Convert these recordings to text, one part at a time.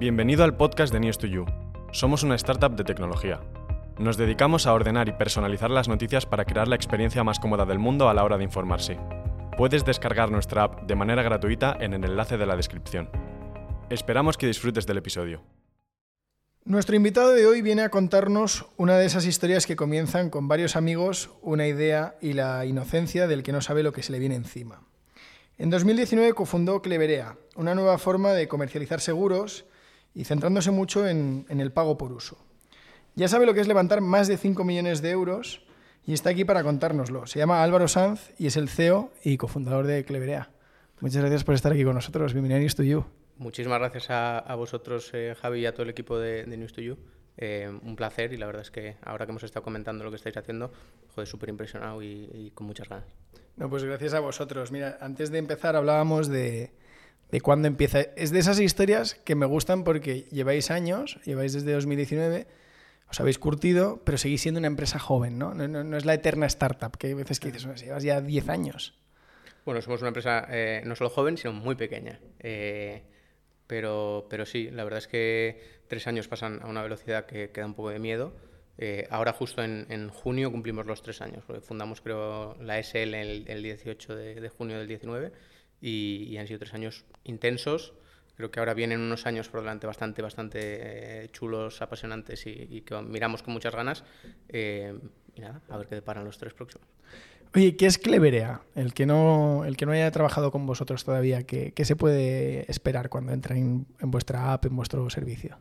Bienvenido al podcast de News2You. Somos una startup de tecnología. Nos dedicamos a ordenar y personalizar las noticias para crear la experiencia más cómoda del mundo a la hora de informarse. Puedes descargar nuestra app de manera gratuita en el enlace de la descripción. Esperamos que disfrutes del episodio. Nuestro invitado de hoy viene a contarnos una de esas historias que comienzan con varios amigos, una idea y la inocencia del que no sabe lo que se le viene encima. En 2019 cofundó Cleverea, una nueva forma de comercializar seguros y centrándose mucho en, el pago por uso. Ya sabe lo que es levantar más de 5 millones de euros y está aquí para contárnoslo. Se llama Álvaro Sanz y es el CEO y cofundador de Cleverea. Muchas gracias por estar aquí con nosotros. Bienvenido a News to You. Muchísimas gracias a, vosotros, eh, Javi, y a todo el equipo de, News to You. Eh, un placer y la verdad es que ahora que hemos estado comentando lo que estáis haciendo, joder, súper impresionado y, con muchas ganas. No, pues gracias a vosotros. Mira, antes de empezar hablábamos de, de cuándo empieza. Es de esas historias que me gustan porque lleváis años, lleváis desde 2019, os habéis curtido, pero seguís siendo una empresa joven, ¿no? No, es la eterna startup, que hay veces que dices, llevas ya 10 años. Bueno, somos una empresa eh, no solo joven, sino muy pequeña. Eh, pero, pero sí, la verdad es que tres años pasan a una velocidad que, que da un poco de miedo. Eh, ahora justo en, en, junio cumplimos los tres años, fundamos creo la SL el, el 18 de, de junio del 19 y, han sido tres años intensos. Creo que ahora vienen unos años por delante bastante, bastante eh, chulos, apasionantes y, que miramos con muchas ganas. Eh, y nada, a ver qué deparan los tres próximos. Oye, ¿qué es Cleverea? El que no, el que no haya trabajado con vosotros todavía, ¿qué, qué se puede esperar cuando entren en, vuestra app, en vuestro servicio?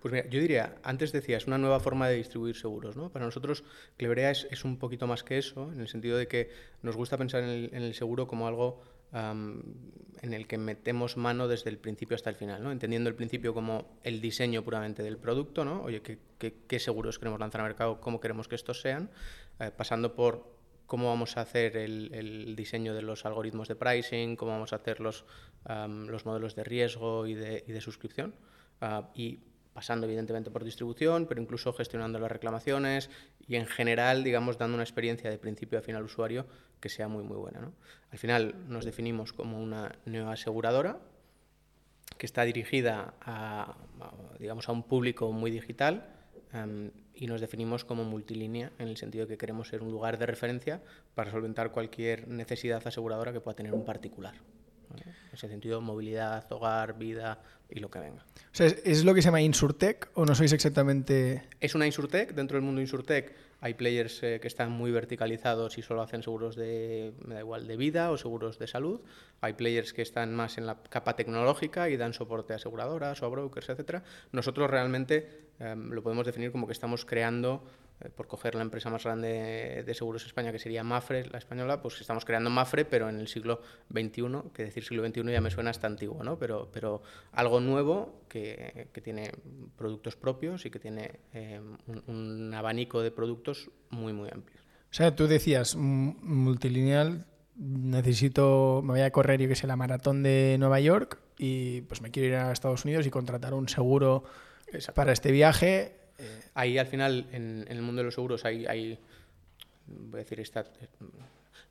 Pues mira, yo diría, antes decías, una nueva forma de distribuir seguros. ¿no? Para nosotros, Cleverea es, es, un poquito más que eso, en el sentido de que nos gusta pensar en el, en el seguro como algo en el que metemos mano desde el principio hasta el final, ¿no? entendiendo el principio como el diseño puramente del producto, ¿no? oye, ¿qué, seguros queremos lanzar al mercado, cómo queremos que estos sean, eh, pasando por cómo vamos a hacer el, diseño de los algoritmos de pricing, cómo vamos a hacer los, los modelos de riesgo y de, y de suscripción. Ah, y pasando evidentemente por distribución, pero incluso gestionando las reclamaciones y en general, digamos, dando una experiencia de principio a final usuario que sea muy, muy buena. Al final nos definimos como una nueva aseguradora que está dirigida a, digamos, a un público muy digital em, y nos definimos como multilínea en el sentido de que queremos ser un lugar de referencia para solventar cualquier necesidad aseguradora que pueda tener un particular. Ese sentido, movilidad, hogar, vida y lo que venga. O sea, ¿es lo que se llama Insurtech o no sois exactamente...? Es una Insurtech. Dentro del mundo Insurtech hay players eh, que están muy verticalizados y solo hacen seguros de, me da igual, de vida o seguros de salud. Hay players que están más en la capa tecnológica y dan soporte a aseguradoras o a brokers, etc. Nosotros realmente em, lo podemos definir como que estamos creando por coger la empresa más grande de seguros de España, que sería Mafre, la española, pues estamos creando Mafre, pero en el siglo XXI, que decir siglo XXI ya me suena hasta antiguo, ¿no? Pero, pero algo nuevo que, que tiene productos propios y que tiene eh, un, abanico de productos muy, muy amplio. O sea, tú decías, multilineal, necesito, me voy a correr, yo que sé, la maratón de Nueva York y pues me quiero ir a Estados Unidos y contratar un seguro para este viaje ahí al final, en, el mundo de los seguros, hay, hay voy a decir, está,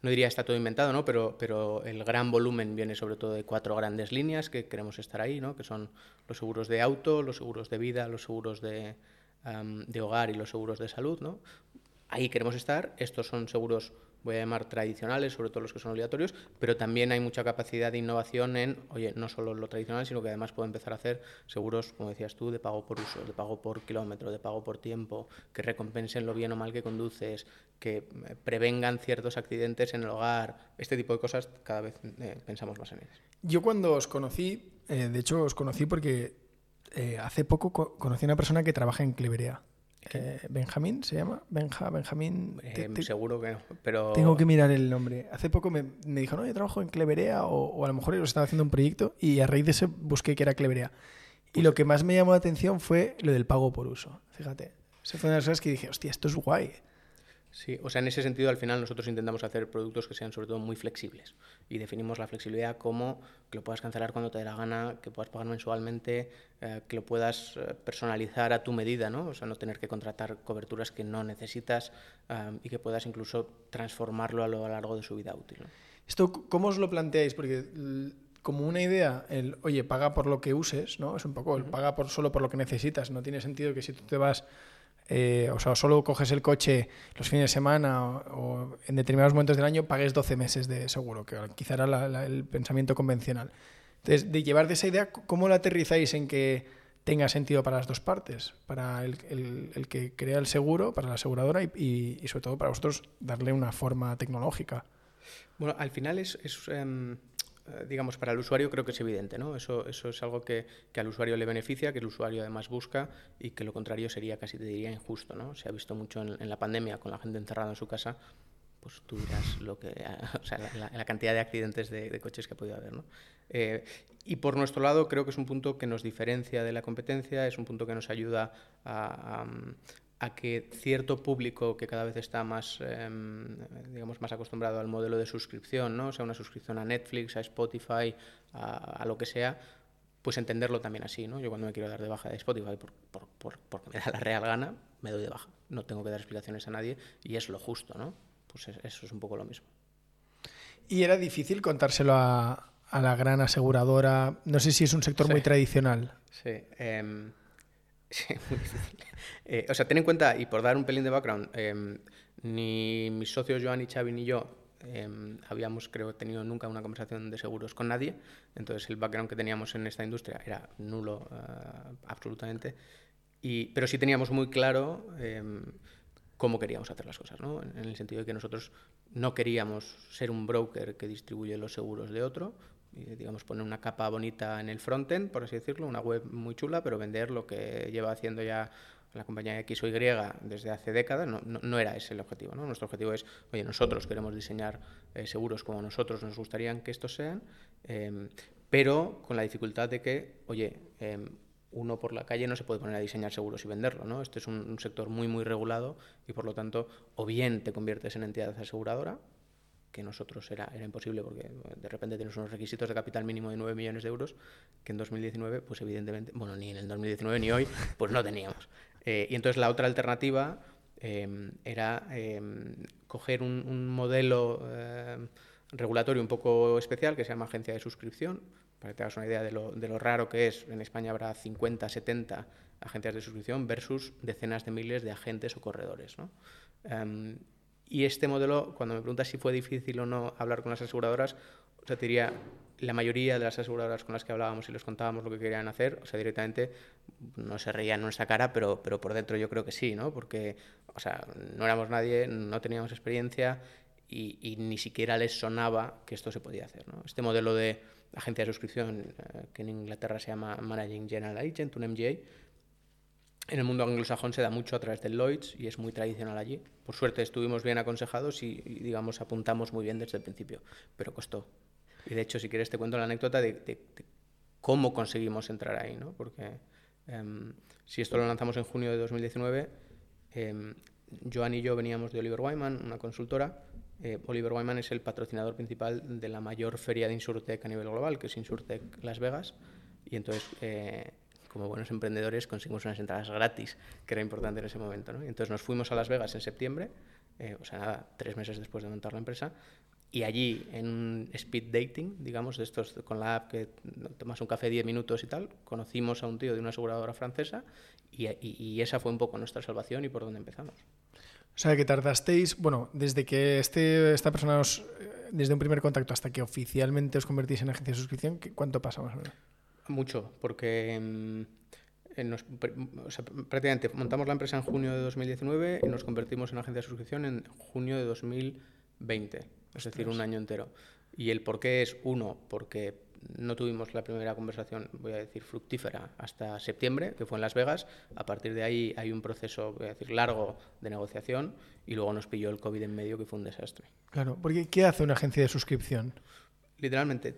no diría está todo inventado, ¿no? pero, pero el gran volumen viene sobre todo de cuatro grandes líneas que queremos estar ahí, ¿no? que son los seguros de auto, los seguros de vida, los seguros de, de hogar y los seguros de salud. ¿no? Ahí queremos estar, estos son seguros voy a llamar tradicionales, sobre todo los que son obligatorios, pero también hay mucha capacidad de innovación en, oye, no solo lo tradicional, sino que además puedo empezar a hacer seguros, como decías tú, de pago por uso, de pago por kilómetro, de pago por tiempo, que recompensen lo bien o mal que conduces, que eh, prevengan ciertos accidentes en el hogar, este tipo de cosas cada vez eh, pensamos más en ellas. Yo cuando os conocí, eh, de hecho os conocí porque hace poco conocí a una persona que trabaja en Cleverea. Eh, Benjamín se llama. Benja, Benjamín. Eh, seguro que no, pero. Tengo que mirar el nombre. Hace poco me, dijo, no, yo trabajo en Cleverea o, a lo mejor ellos estaba haciendo un proyecto y a raíz de eso busqué que era Cleverea. Y pues lo que más me llamó la atención fue lo del pago por uso. Fíjate. Esa fue una de las cosas que dije, hostia, esto es guay. Sí, o sea, en ese sentido al final nosotros intentamos hacer productos que sean sobre todo muy flexibles y definimos la flexibilidad como que lo puedas cancelar cuando te dé la gana, que puedas pagar mensualmente, eh, que lo puedas eh, personalizar a tu medida, ¿no? O sea, no tener que contratar coberturas que no necesitas eh, y que puedas incluso transformarlo a lo largo de su vida útil. ¿Esto cómo os lo planteáis? Porque como una idea el, oye, paga por lo que uses, ¿no? Es un poco el paga por, solo por lo que necesitas. No tiene sentido que si tú te vas, eh, o sea, solo coges el coche los fines de semana o, o en determinados momentos del año, pagues 12 meses de seguro, que quizá era el pensamiento convencional. Entonces, de llevar de esa idea, ¿cómo la aterrizáis en que tenga sentido para las dos partes? Para el, el- que crea el seguro, para la aseguradora y, sobre todo para vosotros darle una forma tecnológica. Bueno, al final es, em, digamos, para el usuario creo que es evidente, ¿no? Eso, eso es algo que, que al usuario le beneficia, que el usuario además busca y que lo contrario sería casi te diría injusto, ¿no? Se ha visto mucho en, la pandemia con la gente encerrada en su casa, pues tú dirás lo que, o sea, la, cantidad de accidentes de, de coches que ha podido haber, ¿no? Eh, y por nuestro lado creo que es un punto que nos diferencia de la competencia, es un punto que nos ayuda a, a, que cierto público que cada vez está más, em, digamos, más acostumbrado al modelo de suscripción, ¿no? O sea, una suscripción a Netflix, a Spotify, a, a lo que sea, pues entenderlo también así, ¿no? Yo cuando me quiero dar de baja de Spotify por, por- por- porque me da la real gana, me doy de baja. No tengo que dar explicaciones a nadie y es lo justo, ¿no? Pues es- eso es un poco lo mismo. Y era difícil contárselo a, a la gran aseguradora. No sé si es un sector muy tradicional. Sí, em, sí, muy difícil. Eh, o sea, ten en cuenta, y por dar un pelín de background, em, ni mis socios Joan y Xavi ni yo em, habíamos, creo, tenido nunca una conversación de seguros con nadie. Entonces, el background que teníamos en esta industria era nulo, eh, absolutamente. Y, pero sí teníamos muy claro em, cómo queríamos hacer las cosas, ¿no? En, el sentido de que nosotros no queríamos ser un broker que distribuye los seguros de otro, digamos, poner una capa bonita en el frontend, por así decirlo, una web muy chula, pero vender lo que lleva haciendo ya la compañía X o Y desde hace décadas, no, no, no era ese el objetivo. Nuestro objetivo es, oye, nosotros queremos diseñar eh, seguros como nosotros nos gustarían que estos sean, eh, pero con la dificultad de que, oye, eh, uno por la calle no se puede poner a diseñar seguros y venderlo, ¿no? Este es un, un sector muy, muy regulado y por lo tanto, o bien te conviertes en entidad aseguradora, que nosotros era, era imposible porque de repente tienes unos requisitos de capital mínimo de 9 millones de euros que en 2019, pues evidentemente, bueno, ni en el 2019 ni hoy, pues no teníamos. Eh, y entonces la otra alternativa eh, era eh, coger un, modelo eh, regulatorio un poco especial que se llama agencia de suscripción, para que te hagas una idea de lo, de lo raro que es, en España habrá 50, 70 agencias de suscripción versus decenas de miles de agentes o corredores. ¿no? Um, y este modelo, cuando me preguntas si fue difícil o no hablar con las aseguradoras, o sea, te diría, la mayoría de las aseguradoras con las que hablábamos y les contábamos lo que querían hacer, o sea, directamente no se reían en nuestra cara, pero, pero por dentro yo creo que sí, ¿no? Porque, o sea, no éramos nadie, no teníamos experiencia y, ni siquiera les sonaba que esto se podía hacer, ¿no? Este modelo de agencia de suscripción, eh, que en Inglaterra se llama Managing General Agent, un MGA, en el mundo anglosajón se da mucho a través del Lloyds y es muy tradicional allí. Por suerte estuvimos bien aconsejados y, y, digamos, apuntamos muy bien desde el principio, pero costó. Y de hecho, si quieres, te cuento la anécdota de, de, de cómo conseguimos entrar ahí, ¿no? Porque um, si esto lo lanzamos en junio de 2019, eh, Joan y yo veníamos de Oliver Wyman, una consultora. Eh, Oliver Wyman es el patrocinador principal de la mayor feria de Insurtech a nivel global, que es Insurtech Las Vegas. Y entonces, eh, como buenos emprendedores, conseguimos unas entradas gratis, que era importante en ese momento. ¿no? Y entonces nos fuimos a Las Vegas en septiembre, eh, o sea, nada, tres meses después de montar la empresa, y allí, en un speed dating, digamos, de estos con la app que tomas un café 10 minutos y tal, conocimos a un tío de una aseguradora francesa y, y, y, esa fue un poco nuestra salvación y por donde empezamos. O sea, que tardasteis, bueno, desde que este, esta persona os, desde un primer contacto hasta que oficialmente os convertís en agencia de suscripción, ¿cuánto pasa más o menos? Mucho, porque nos, o sea, prácticamente montamos la empresa en junio de 2019 y nos convertimos en agencia de suscripción en junio de 2020, es decir, un año entero. Y el por qué es, uno, porque no tuvimos la primera conversación, voy a decir, fructífera hasta septiembre, que fue en Las Vegas. A partir de ahí hay un proceso, voy a decir, largo de negociación y luego nos pilló el COVID en medio, que fue un desastre. Claro, porque ¿qué hace una agencia de suscripción? Literalmente,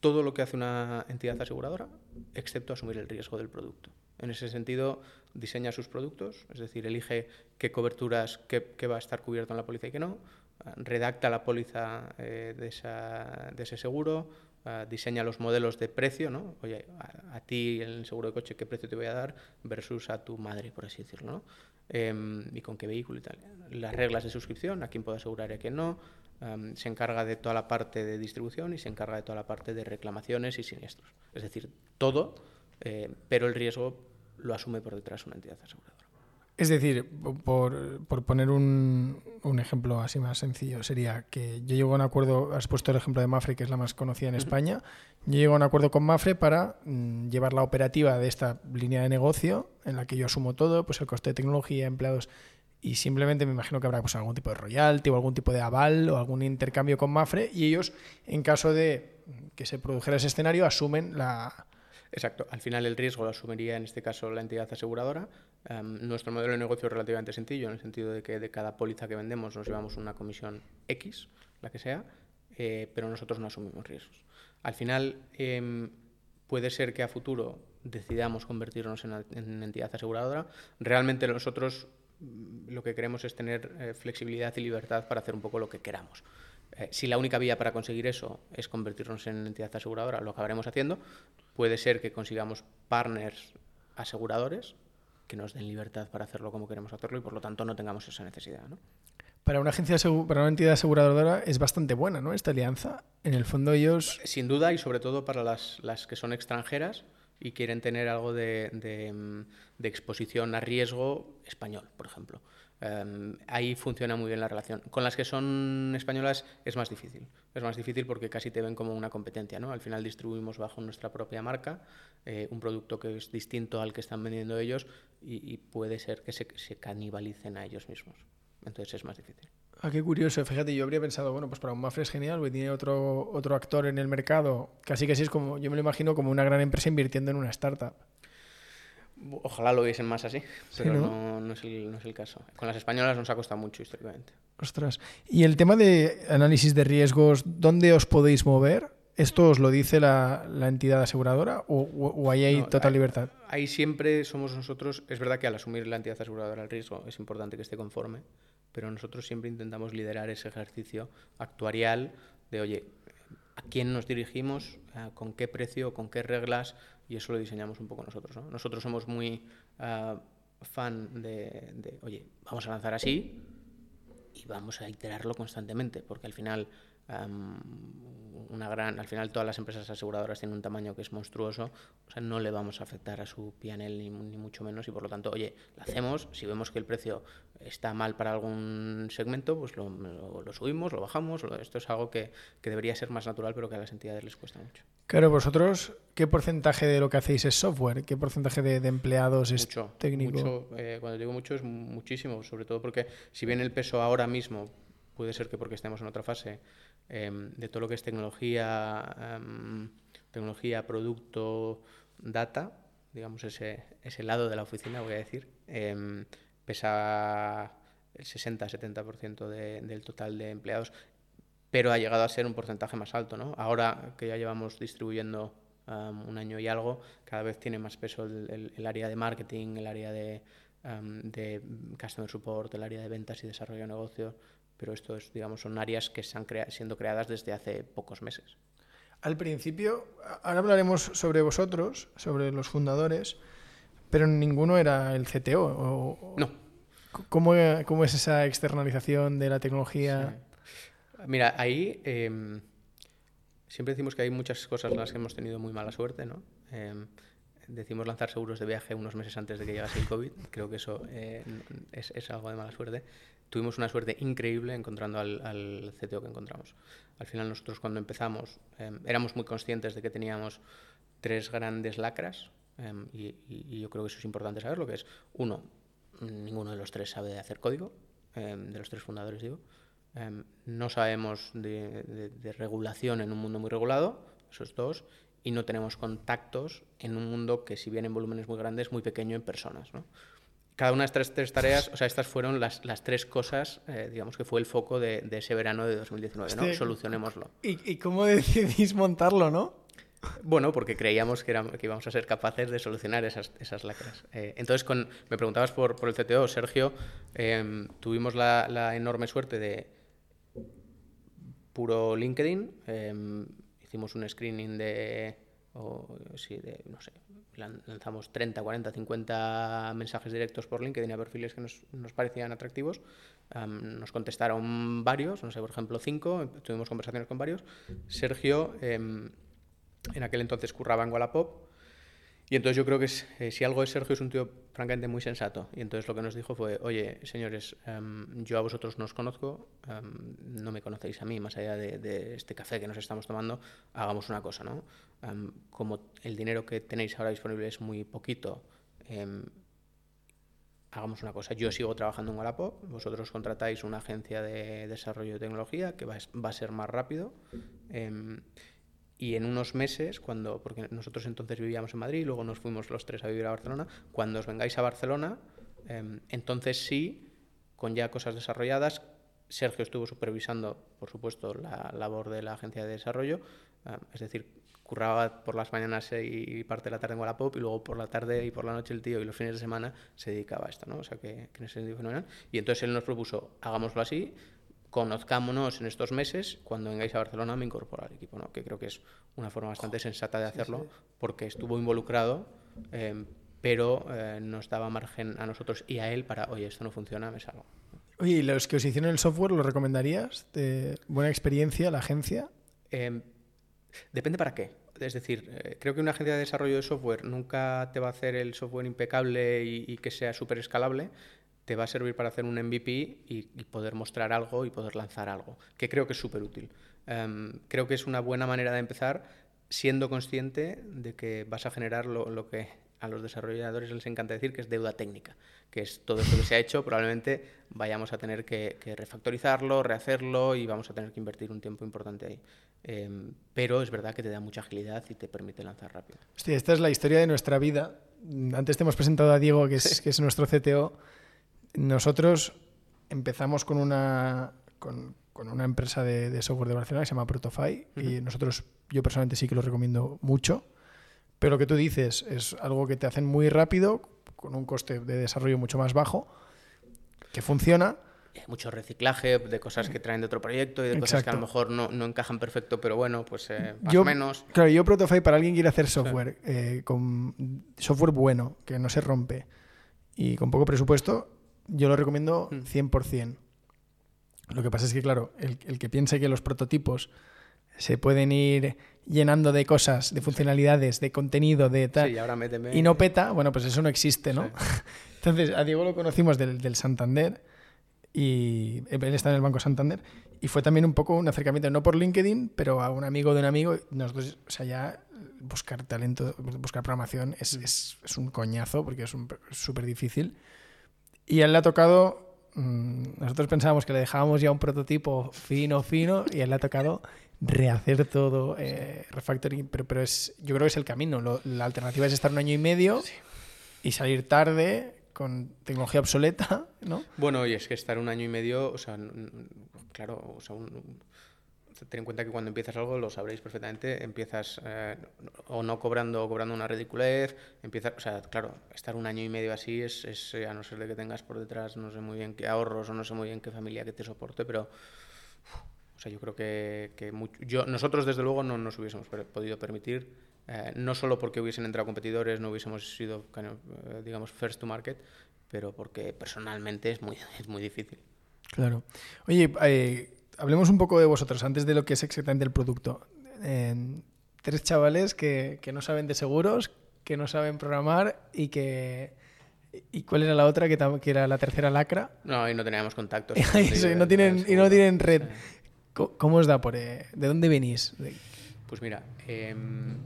todo lo que hace una entidad aseguradora, excepto asumir el riesgo del producto. En ese sentido, diseña sus productos, es decir, elige qué coberturas, qué, qué va a estar cubierto en la póliza y qué no, redacta la póliza eh, de, ese seguro, ah, diseña los modelos de precio, ¿no? Oye, a, ti el seguro de coche, ¿qué precio te voy a dar versus a tu madre, por así decirlo, ¿no? Em, y con qué vehículo y tal. Las reglas de suscripción, a quién puede asegurar y a quién no. Em, se encarga de toda la parte de distribución y se encarga de toda la parte de reclamaciones y siniestros. Es decir, todo, eh, pero el riesgo lo asume por detrás una entidad aseguradora. Es decir, por, poner un, ejemplo así más sencillo, sería que yo llego a un acuerdo, has puesto el ejemplo de Mafre, que es la más conocida en España, yo llego a un acuerdo con Mafre para mm, llevar la operativa de esta línea de negocio, en la que yo asumo todo, pues el coste de tecnología, empleados, y simplemente me imagino que habrá pues, algún tipo de royalty o algún tipo de aval o algún intercambio con Mafre, y ellos, en caso de que se produjera ese escenario, asumen la, Exacto. Al final el riesgo lo asumiría en este caso la entidad aseguradora. Em, nuestro modelo de negocio es relativamente sencillo en el sentido de que de cada póliza que vendemos nos llevamos una comisión X, la que sea, eh, pero nosotros no asumimos riesgos. Al final em, puede ser que a futuro decidamos convertirnos en, en entidad aseguradora. Realmente nosotros lo que queremos es tener eh, flexibilidad y libertad para hacer un poco lo que queramos. Eh, si la única vía para conseguir eso es convertirnos en entidad aseguradora, lo acabaremos haciendo. Puede ser que consigamos partners aseguradores que nos den libertad para hacerlo como queremos hacerlo y por lo tanto no tengamos esa necesidad. Para una agencia para una entidad aseguradora es bastante buena, ¿no? Esta alianza. En el fondo ellos. Sin duda, y sobre todo para las, las que son extranjeras y quieren tener algo de, de exposición a riesgo español, por ejemplo. Em, ahí funciona muy bien la relación. Con las que son españolas es más difícil. Es más difícil porque casi te ven como una competencia. ¿no? Al final distribuimos bajo nuestra propia marca eh, un producto que es distinto al que están vendiendo ellos y, puede ser que se, se, canibalicen a ellos mismos. Entonces es más difícil. Ah, qué curioso. Fíjate, yo habría pensado, bueno, pues para un Mafre es genial, porque tiene otro, otro actor en el mercado. Casi que así es como, yo me lo imagino como una gran empresa invirtiendo en una startup. Ojalá lo viesen más así, pero ¿no? es el, caso. Con las españolas nos ha costado mucho históricamente. Ostras. Y el tema de análisis de riesgos, ¿dónde os podéis mover? ¿Esto os lo dice la, entidad aseguradora o, ahí hay total libertad? Ahí siempre somos nosotros, es verdad que al asumir la entidad aseguradora el riesgo es importante que esté conforme, pero nosotros siempre intentamos liderar ese ejercicio actuarial de, oye, ¿a quién nos dirigimos? ¿Con qué precio? ¿Con qué reglas? y eso lo diseñamos un poco nosotros. ¿no? Nosotros somos muy ah, fan de, de, oye, vamos a lanzar así y vamos a iterarlo constantemente, porque al final una gran, al final todas las empresas aseguradoras tienen un tamaño que es monstruoso, o sea, no le vamos a afectar a su PNL ni, ni mucho menos y por lo tanto, oye, lo hacemos, si vemos que el precio está mal para algún segmento, pues lo, lo, subimos, lo bajamos, esto es algo que, que, debería ser más natural, pero que a las entidades les cuesta mucho. Claro, vosotros, ¿qué porcentaje de lo que hacéis es software? ¿Qué porcentaje de, empleados es técnico? Mucho, eh, cuando digo mucho es muchísimo, sobre todo porque si bien el peso ahora mismo puede ser que porque estemos en otra fase, em, de todo lo que es tecnología, em, tecnología, producto, data, digamos ese, ese lado de la oficina, voy a decir, em, pesa el 60-70% de, del total de empleados, pero ha llegado a ser un porcentaje más alto. ¿no? Ahora que ya llevamos distribuyendo un año y algo, cada vez tiene más peso el, área de marketing, el área de, de customer support, el área de ventas y desarrollo de negocios, pero esto es, digamos, son áreas que están siendo creadas desde hace pocos meses. Al principio, ahora hablaremos sobre vosotros, sobre los fundadores, pero ninguno era el CTO. O, no. ¿Cómo, ¿Cómo, es esa externalización de la tecnología? Mira, ahí em, siempre decimos que hay muchas cosas en las que hemos tenido muy mala suerte, ¿no? Em, decimos lanzar seguros de viaje unos meses antes de que llegase el COVID. Creo que eso eh, es, es, algo de mala suerte tuvimos una suerte increíble encontrando al, CTO que encontramos. Al final nosotros cuando empezamos em, éramos muy conscientes de que teníamos tres grandes lacras em, y, yo creo que eso es importante saber lo que es uno, ninguno de los tres sabe hacer código, em, de los tres fundadores digo. no sabemos de, de regulación en un mundo muy regulado, esos dos, y no tenemos contactos en un mundo que si bien en volúmenes muy grandes, muy pequeño en personas. ¿no? cada una de estas tres tareas, o sea, estas fueron las, las tres cosas, eh, digamos que fue el foco de, de ese verano de 2019, ¿no? Solucionémoslo. ¿Y, ¿Y, cómo decidís montarlo, no? Bueno, porque creíamos que, que íbamos a ser capaces de solucionar esas, esas lacras. Eh, entonces, con, me preguntabas por, por el CTO, Sergio, em, tuvimos la, la, enorme suerte de puro LinkedIn, em, hicimos un screening de, no sé, lanzamos 30, 40, 50 mensajes directos por LinkedIn a perfiles que nos, nos parecían atractivos. nos contestaron varios, no sé, por ejemplo, cinco, tuvimos conversaciones con varios. Sergio, em, en aquel entonces curraba en Wallapop, y entonces yo creo que eh, si algo es Sergio es un tío francamente muy sensato. Y entonces lo que nos dijo fue, oye, señores, em, yo a vosotros no os conozco, em, no me conocéis a mí, más allá de, este café que nos estamos tomando, hagamos una cosa, ¿no? Em, como el dinero que tenéis ahora disponible es muy poquito, hagamos una cosa, yo sigo trabajando en Wallapop, vosotros contratáis una agencia de desarrollo de tecnología que va a ser más rápido y en unos meses, cuando, porque nosotros entonces vivíamos en Madrid, luego nos fuimos los tres a vivir a Barcelona, cuando os vengáis a Barcelona, em, entonces sí, con ya cosas desarrolladas, Sergio estuvo supervisando, por supuesto, la labor de la agencia de desarrollo, em, es decir, curraba por las mañanas y parte de la tarde en Wallapop y luego por la tarde y por la noche el tío y los fines de semana se dedicaba a esto, ¿no? O sea que, que en ese sentido fenomenal. Y entonces él nos propuso, hagámoslo así, conozcámonos en estos meses, cuando vengáis a Barcelona me incorporo al equipo, ¿no? que creo que es una forma bastante sensata de hacerlo, porque estuvo involucrado, eh, pero eh, nos daba margen a nosotros y a él para, oye, esto no funciona, me salgo. Oye, ¿y los que os hicieron el software lo recomendarías? ¿De buena experiencia la agencia? Em, depende para qué. Es decir, eh, creo que una agencia de desarrollo de software nunca te va a hacer el software impecable y, y que sea súper escalable, te va a servir para hacer un MVP y, poder mostrar algo y poder lanzar algo, que creo que es súper útil. Em, creo que es una buena manera de empezar siendo consciente de que vas a generar lo, que a los desarrolladores les encanta decir, que es deuda técnica, que es todo esto que se ha hecho, probablemente vayamos a tener que, refactorizarlo, rehacerlo y vamos a tener que invertir un tiempo importante ahí. Em, pero es verdad que te da mucha agilidad y te permite lanzar rápido. Hostia, esta es la historia de nuestra vida. Antes te hemos presentado a Diego, que es, que es nuestro CTO. Nosotros empezamos con una, con, una empresa de, software de Barcelona que se llama Protofy y nosotros, yo personalmente sí que lo recomiendo mucho, pero lo que tú dices es algo que te hacen muy rápido, con un coste de desarrollo mucho más bajo, que funciona. mucho reciclaje de cosas que traen de otro proyecto y de cosas que a lo mejor no, encajan perfecto, pero bueno, pues eh, más o menos. Claro, yo Protofy para alguien que quiere hacer software, eh, con software bueno, que no se rompe y con poco presupuesto, yo lo recomiendo 100%. Mm. Lo que pasa es que, claro, el, que piense que los prototipos se pueden ir llenando de cosas, de funcionalidades, de contenido, de tal, y, no peta, bueno, pues eso no existe, ¿no? Entonces, a Diego lo conocimos del, Santander, y él está en el Banco Santander, y fue también un poco un acercamiento, no por LinkedIn, pero a un amigo de un amigo, nosotros, o sea, ya buscar talento, buscar programación es, mm. es, es un coñazo, porque es súper difícil. Y a él le ha tocado, mm, nosotros pensábamos que le dejábamos ya un prototipo fino, fino, y a él le ha tocado rehacer todo, eh, refactoring, pero, pero es, yo creo que es el camino. la alternativa es estar un año y medio y salir tarde con tecnología obsoleta, ¿no? Bueno, y es que estar un año y medio, o sea, claro, o sea, un, ten en cuenta que cuando empiezas algo, lo sabréis perfectamente, empiezas eh, o no cobrando o cobrando una ridiculez, empiezas, o sea, claro, estar un año y medio así es, es, eh, a no ser de que tengas por detrás no sé muy bien qué ahorros o no sé muy bien qué familia que te soporte, pero o sea, yo creo que, que yo, nosotros desde luego no nos hubiésemos podido permitir, eh, no solo porque hubiesen entrado competidores, no hubiésemos sido, digamos, first to market, pero porque personalmente es muy, es muy difícil. Claro. Oye, eh, hablemos un poco de vosotros antes de lo que es exactamente el producto. tres chavales que, no saben de seguros, que no saben programar y que... ¿Y cuál era la otra que, que era la tercera lacra? No, y no teníamos contactos. y, no tienen, y no tienen red. ¿Cómo os da por... Eh, ¿De dónde venís? Pues mira, em,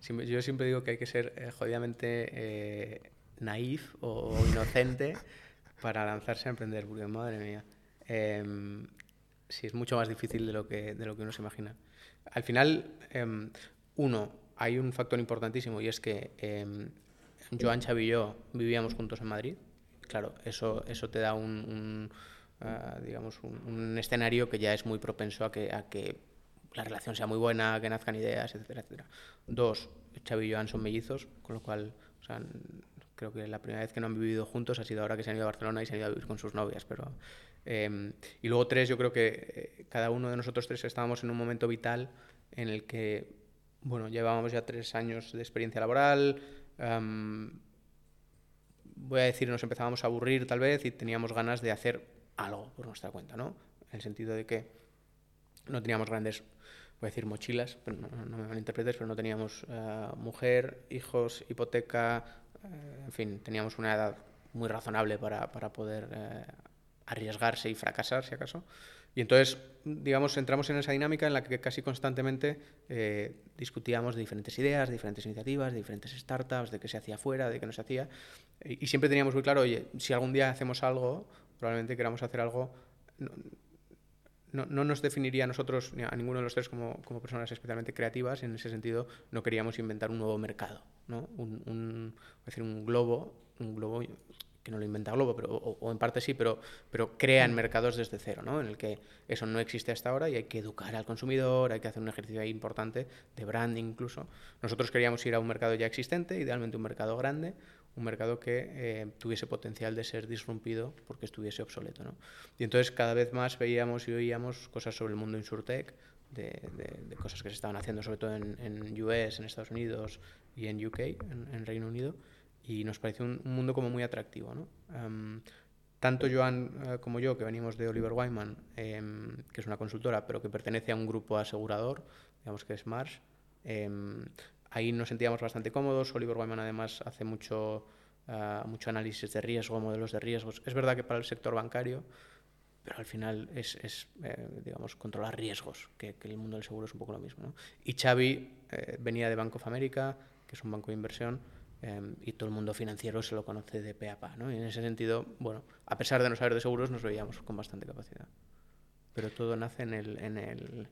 yo siempre digo que hay que ser eh, jodidamente eh, naif o, inocente para lanzarse a emprender, porque madre mía. Em, sí, es mucho más difícil de lo que, de lo que uno se imagina. Al final, em, uno, hay un factor importantísimo y es que eh, Joan, Xavi y yo vivíamos juntos en Madrid. Claro, eso, eso te da un, ah, digamos, un, escenario que ya es muy propenso a que, a que la relación sea muy buena, que nazcan ideas, etcétera, etcétera. Dos, Xavi y Joan son mellizos, con lo cual, creo que la primera vez que no han vivido juntos ha sido ahora que se han ido a Barcelona y se han ido a vivir con sus novias, pero Em, y luego tres, yo creo que eh, cada uno de nosotros tres estábamos en un momento vital en el que, bueno, llevábamos ya tres años de experiencia laboral. voy a decir, nos empezábamos a aburrir tal vez y teníamos ganas de hacer algo por nuestra cuenta, ¿no? En el sentido de que no teníamos grandes, voy a decir mochilas, pero no, me malinterpretes, pero no teníamos eh, mujer, hijos, hipoteca, eh, en fin, teníamos una edad muy razonable para, para poder arriesgarse y fracasar, si acaso. Y entonces, digamos, entramos en esa dinámica en la que casi constantemente discutíamos de diferentes ideas, de diferentes iniciativas, de diferentes startups, de qué se hacía fuera, de qué no se hacía. Y, y siempre teníamos muy claro, oye, si algún día hacemos algo, probablemente queramos hacer algo no, no, nos definiría a nosotros, ni a ninguno de los tres, como, como, personas especialmente creativas. En ese sentido, no queríamos inventar un nuevo mercado, ¿no? un, un, decir, un globo, un globo que no lo inventa Globo, pero, o, en parte sí, pero, pero crean mm. mercados desde cero, ¿no? en el que eso no existe hasta ahora y hay que educar al consumidor, hay que hacer un ejercicio ahí importante de branding incluso. Nosotros queríamos ir a un mercado ya existente, idealmente un mercado grande, un mercado que eh, tuviese potencial de ser disrumpido porque estuviese obsoleto. ¿no? Y entonces cada vez más veíamos y oíamos cosas sobre el mundo insurtech, de, de, cosas que se estaban haciendo sobre todo en, en US, en Estados Unidos y en UK, en, Reino Unido, y nos pareció un, mundo como muy atractivo. ¿no? tanto Joan eh, como yo, que venimos de Oliver Wyman, em, que es una consultora, pero que pertenece a un grupo asegurador, digamos que es Marsh, em, Ahí nos sentíamos bastante cómodos. Oliver Wyman además hace mucho, ah, mucho análisis de riesgo, modelos de riesgos. Es verdad que para el sector bancario, pero al final es, es eh, digamos, controlar riesgos, que, que, el mundo del seguro es un poco lo mismo. ¿no? Y Xavi eh, venía de Bank of America, que es un banco de inversión, em, y todo el mundo financiero se lo conoce de pe a pa. ¿no? Y en ese sentido, bueno, a pesar de no saber de seguros, nos veíamos con bastante capacidad. Pero todo nace en el, en el,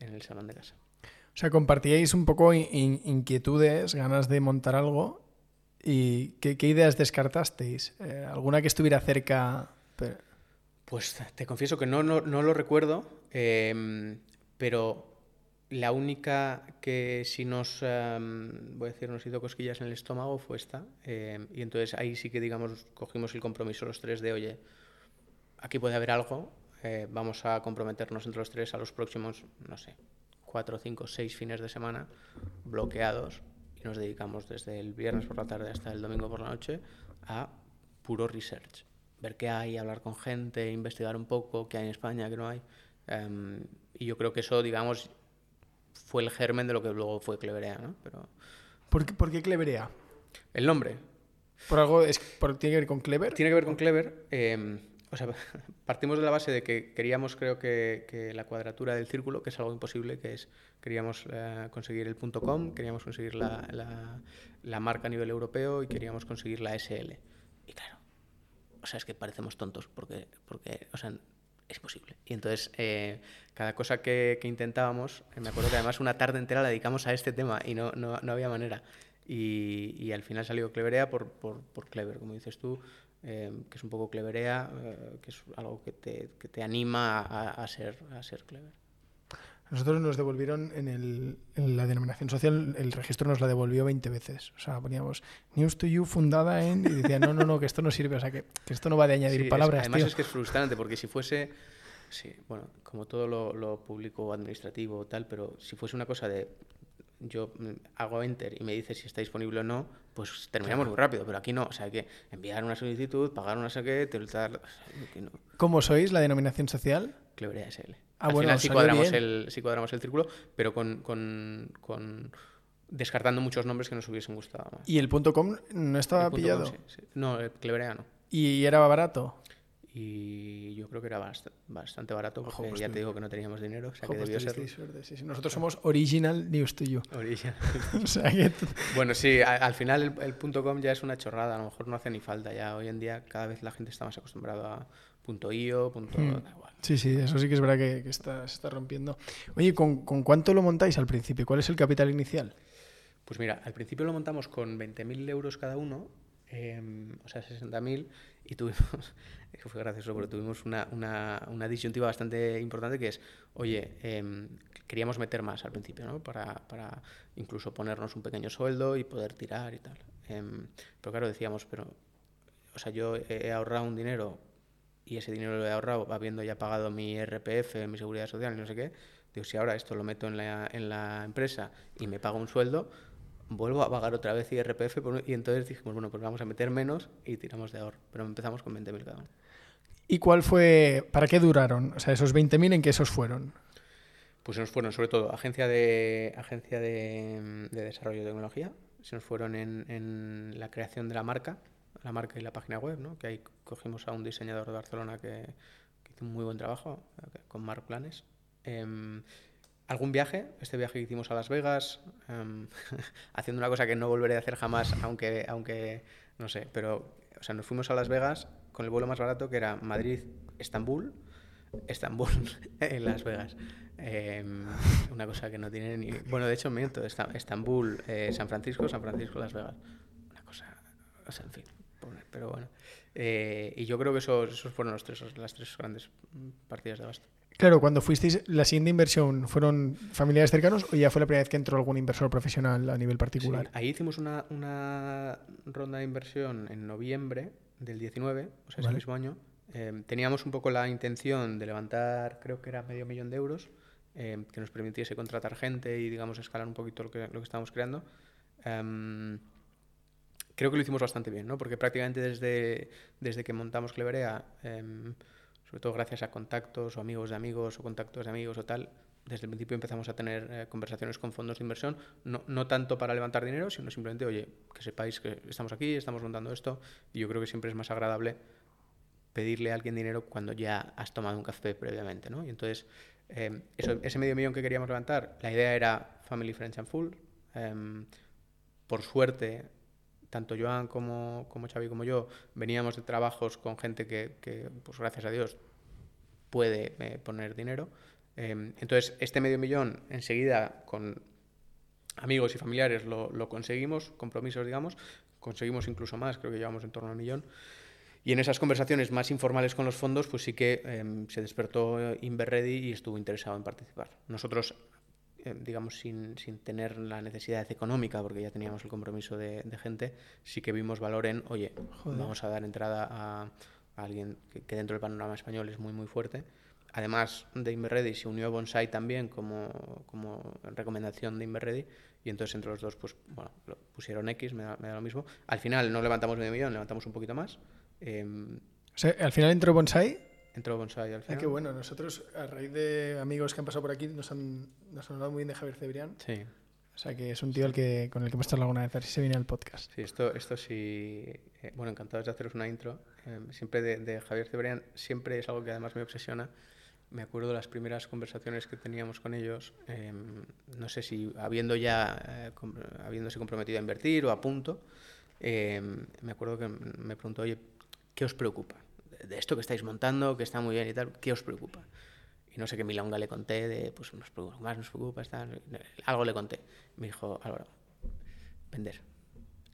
en el salón de casa. O sea, compartíais un poco inquietudes, ganas de montar algo. ¿Y qué, ideas descartasteis? Eh, ¿Alguna que estuviera cerca? Pues te confieso que no, no, lo recuerdo, em, pero la única que sí nos, em, voy a decir, nos hizo cosquillas en el estómago fue esta. Em, y entonces ahí sí que, digamos, cogimos el compromiso los tres de, oye, aquí puede haber algo, eh, vamos a comprometernos entre los tres a los próximos, no sé, cuatro, cinco, seis fines de semana bloqueados y nos dedicamos desde el viernes por la tarde hasta el domingo por la noche a puro research. Ver qué hay, hablar con gente, investigar un poco qué hay en España, qué no hay. Em, y yo creo que eso, digamos, fue el germen de lo que luego fue Cleverea, ¿no? Pero... ¿Por qué, por qué Cleverea? El nombre. ¿Por algo es, por, tiene que ver con Clever? Tiene que ver con Clever. Eh, o sea, partimos de la base de que queríamos, creo que, la cuadratura del círculo, que es algo imposible, que es, queríamos eh, conseguir el punto .com, queríamos conseguir la, la, marca a nivel europeo y queríamos conseguir la SL. Y claro, o sea, es que parecemos tontos porque, porque o sea, es imposible. Y entonces, eh, cada cosa que, intentábamos, me acuerdo que además una tarde entera la dedicamos a este tema y no, no, no había manera. Y, al final salió Cleverea por, por, Clever, como dices tú, Em, que es un poco cleverea, eh, que es algo que te, que te anima a, a, ser, a ser clever. Nosotros nos devolvieron en, el, en, la denominación social, el registro nos la devolvió 20 veces. O sea, poníamos News to You fundada en. Y decían, no, no, no, que esto no sirve. O sea, que, que esto no va de añadir palabras. además, es que es frustrante porque si fuese. Sí, bueno, como todo lo, lo público administrativo o tal, pero si fuese una cosa de yo mm, hago enter y me dice si está disponible o no, pues terminamos muy rápido, pero aquí no, o sea, hay que enviar una solicitud, pagar una saque, tal, no. ¿Cómo sois la denominación social? Cleverea SL. Ah, Al bueno, final sí cuadramos, el, sí cuadramos el círculo, pero con, con, con, descartando muchos nombres que nos hubiesen gustado. ¿Y el punto .com no estaba pillado? No, el Cleverea no. ¿Y era barato? Y yo creo que era bastante barato porque pues ya te digo que no teníamos dinero, o sea que pues debió ser... Suerte, sí, sí. Nosotros somos Original News to You. Original. o sea que... Bueno, sí, al final el, el, punto .com ya es una chorrada, a lo mejor no hace ni falta ya. Hoy en día cada vez la gente está más acostumbrada a punto .io, punto... Hmm. Sí, sí, eso sí que es verdad que, que está, se está rompiendo. Oye, ¿con, ¿con cuánto lo montáis al principio? ¿Cuál es el capital inicial? Pues mira, al principio lo montamos con 20.000 euros cada uno, eh, o sea, 60.000, y tuvimos, que fue gracioso, pero tuvimos una, una, una, disyuntiva bastante importante que es, oye, eh, queríamos meter más al principio, ¿no? Para, para, incluso ponernos un pequeño sueldo y poder tirar y tal. Eh, pero claro, decíamos, pero, o sea, yo he ahorrado un dinero y ese dinero lo he ahorrado habiendo ya pagado mi RPF, mi seguridad social y no sé qué, Digo, si ahora esto lo meto en la, en la empresa y me pago un sueldo, vuelvo a pagar otra vez IRPF y entonces dijimos, bueno, pues vamos a meter menos y tiramos de ahorro. Pero empezamos con 20.000 cada uno. ¿Y cuál fue, para qué duraron? O sea, esos 20.000, ¿en qué esos fueron? Pues se nos fueron sobre todo agencia de, agencia de, desarrollo de tecnología, se nos fueron en, en, la creación de la marca, la marca y la página web, ¿no? que ahí cogimos a un diseñador de Barcelona que, hizo un muy buen trabajo con Mark Planes. Em, algún viaje, este viaje que hicimos a Las Vegas, em, haciendo una cosa que no volveré a hacer jamás, aunque, aunque no sé, pero o sea, nos fuimos a Las Vegas con el vuelo más barato que era Madrid-Estambul, Estambul en Las Vegas. Em, una cosa que no tiene ni... Bueno, de hecho, miento, Estambul, eh, San Francisco, San Francisco, Las Vegas. Una cosa, o sea, en fin, pero bueno. Eh, y yo creo que esos, esos fueron los tres, las tres grandes partidas de gasto. Claro, cuando fuisteis, ¿la siguiente inversión fueron familiares cercanos o ya fue la primera vez que entró algún inversor profesional a nivel particular? ahí hicimos una, una, ronda de inversión en noviembre del 19, o sea, ese mismo año. Eh, teníamos un poco la intención de levantar, creo que era medio millón de euros, eh, que nos permitiese contratar gente y, digamos, escalar un poquito lo que, lo que estábamos creando. Em, creo que lo hicimos bastante bien, ¿no? Porque prácticamente desde, desde que montamos Cleverea... Em, sobre todo gracias a contactos o amigos de amigos o contactos de amigos o tal, desde el principio empezamos a tener eh, conversaciones con fondos de inversión, no, no, tanto para levantar dinero, sino simplemente, oye, que sepáis que estamos aquí, estamos montando esto, y yo creo que siempre es más agradable pedirle a alguien dinero cuando ya has tomado un café previamente, ¿no? Y entonces, eh, ese medio millón que queríamos levantar, la idea era Family, Friends and Full. Em, por suerte, tanto Joan como, como Xavi como yo veníamos de trabajos con gente que, que pues gracias a Dios, puede eh, poner dinero. Em, entonces, este medio millón, enseguida, con amigos y familiares, lo, lo, conseguimos, compromisos, digamos, conseguimos incluso más, creo que llevamos en torno a un millón. Y en esas conversaciones más informales con los fondos, pues sí que em, se despertó Inverready y estuvo interesado en participar. Nosotros eh, digamos, sin, sin, tener la necesidad económica, porque ya teníamos el compromiso de, gente, sí que vimos valor en, oye, vamos a dar entrada a, alguien que, dentro del panorama español es muy, muy fuerte. Además de Inverready, se unió Bonsai también como, como recomendación de Inverready, y entonces entre los dos, pues, bueno, pusieron X, me da, me da, lo mismo. Al final no levantamos medio millón, levantamos un poquito más. Eh, o sea, al final entró Bonsai entró Bonsai al final. qué bueno. Nosotros, a raíz de amigos que han pasado por aquí, nos han, nos han hablado muy bien de Javier Cebrián. Sí. O sea, que es un tío el que, con el que hemos hablado alguna vez, a ver si se viene al podcast. Sí, esto, esto sí... Eh, bueno, encantado de haceros una intro. Eh, siempre de, Javier Cebrián, siempre es algo que además me obsesiona. Me acuerdo las primeras conversaciones que teníamos con ellos, em, no sé si habiendo ya, eh, habiéndose comprometido a invertir o a punto, em, me acuerdo que me preguntó, oye, ¿qué os preocupa? de esto que estáis montando, que está muy bien y tal, ¿qué os preocupa? Y no sé qué milonga le conté de, pues nos preocupa, más nos preocupa, está, algo le conté. Me dijo, Álvaro, vender.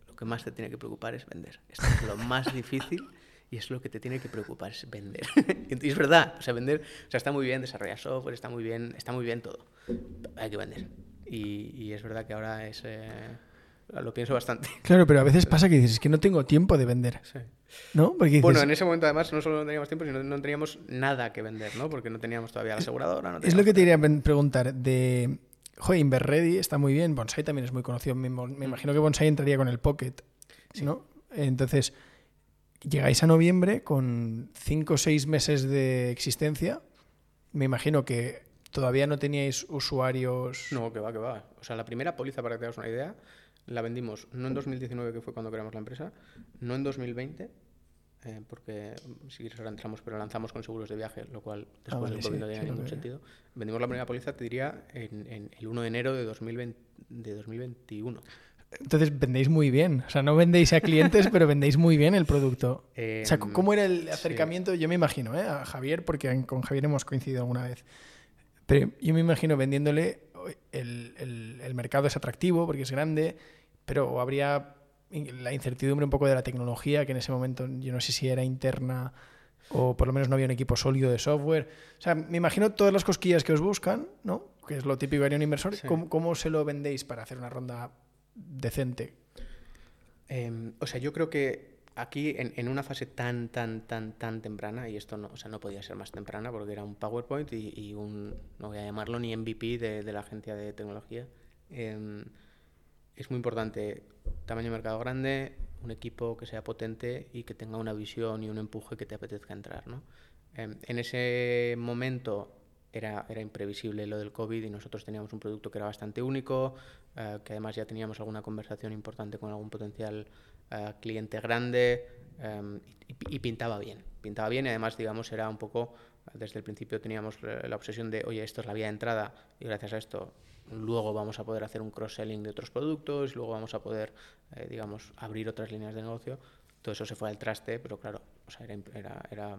Lo que más te tiene que preocupar es vender. Esto es lo más difícil y es lo que te tiene que preocupar, es vender. y es verdad, o sea, vender, o sea, está muy bien desarrollar software, está muy bien, está muy bien todo. Hay que vender. Y, y es verdad que ahora es... Eh, lo pienso bastante. Claro, pero a veces pasa que dices, es que no tengo tiempo de vender. Sí. ¿No? bueno, en ese momento además no solo no teníamos tiempo, sino no teníamos nada que vender, ¿no? Porque no teníamos todavía la aseguradora. es lo que te quería preguntar. De, joder, Inverready está muy bien, Bonsai también es muy conocido. Me, mm. imagino que Bonsai entraría con el Pocket, ¿no? Entonces, llegáis a noviembre con 5 o 6 meses de existencia. Me imagino que todavía no teníais usuarios. No, que va, que va. O sea, la primera póliza, para que te hagas una idea, la vendimos no en 2019, que fue cuando creamos la empresa, no en 2020, eh, porque si quieres ahora entramos, pero lanzamos con seguros de viaje, lo cual después ah, del COVID no tiene ningún sentido. Vendimos la primera póliza, te diría, en, el 1 de enero de, 2020, de 2021. Entonces vendéis muy bien. O sea, no vendéis a clientes, pero vendéis muy bien el producto. o sea, em, ¿cómo era el acercamiento? Yo me imagino, ¿eh? a Javier, porque con Javier hemos coincidido alguna vez. Pero yo me imagino vendiéndole el, el, mercado es atractivo porque es grande, pero habría la incertidumbre un poco de la tecnología, que en ese momento yo no sé si era interna o por lo menos no había un equipo sólido de software. O sea, me imagino todas las cosquillas que os buscan, ¿no? Que es lo típico de un inversor. ¿Cómo, se lo vendéis para hacer una ronda decente? Em, o sea, yo creo que aquí en, una fase tan, tan, tan, tan temprana, y esto no, o sea, no podía ser más temprana porque era un PowerPoint y, un, no voy a llamarlo ni MVP de, la agencia de tecnología, em, es muy importante tamaño de mercado grande, un equipo que sea potente y que tenga una visión y un empuje que te apetezca entrar. ¿no? Em, en ese momento era, era, imprevisible lo del COVID y nosotros teníamos un producto que era bastante único, eh, que además ya teníamos alguna conversación importante con algún potencial eh, cliente grande em, y, pintaba bien. Pintaba bien y además, digamos, era un poco, desde el principio teníamos la obsesión de, oye, esto es la vía de entrada y gracias a esto luego vamos a poder hacer un cross-selling de otros productos, luego vamos a poder, eh, digamos, abrir otras líneas de negocio. Todo eso se fue al traste, pero claro, o sea, era, era,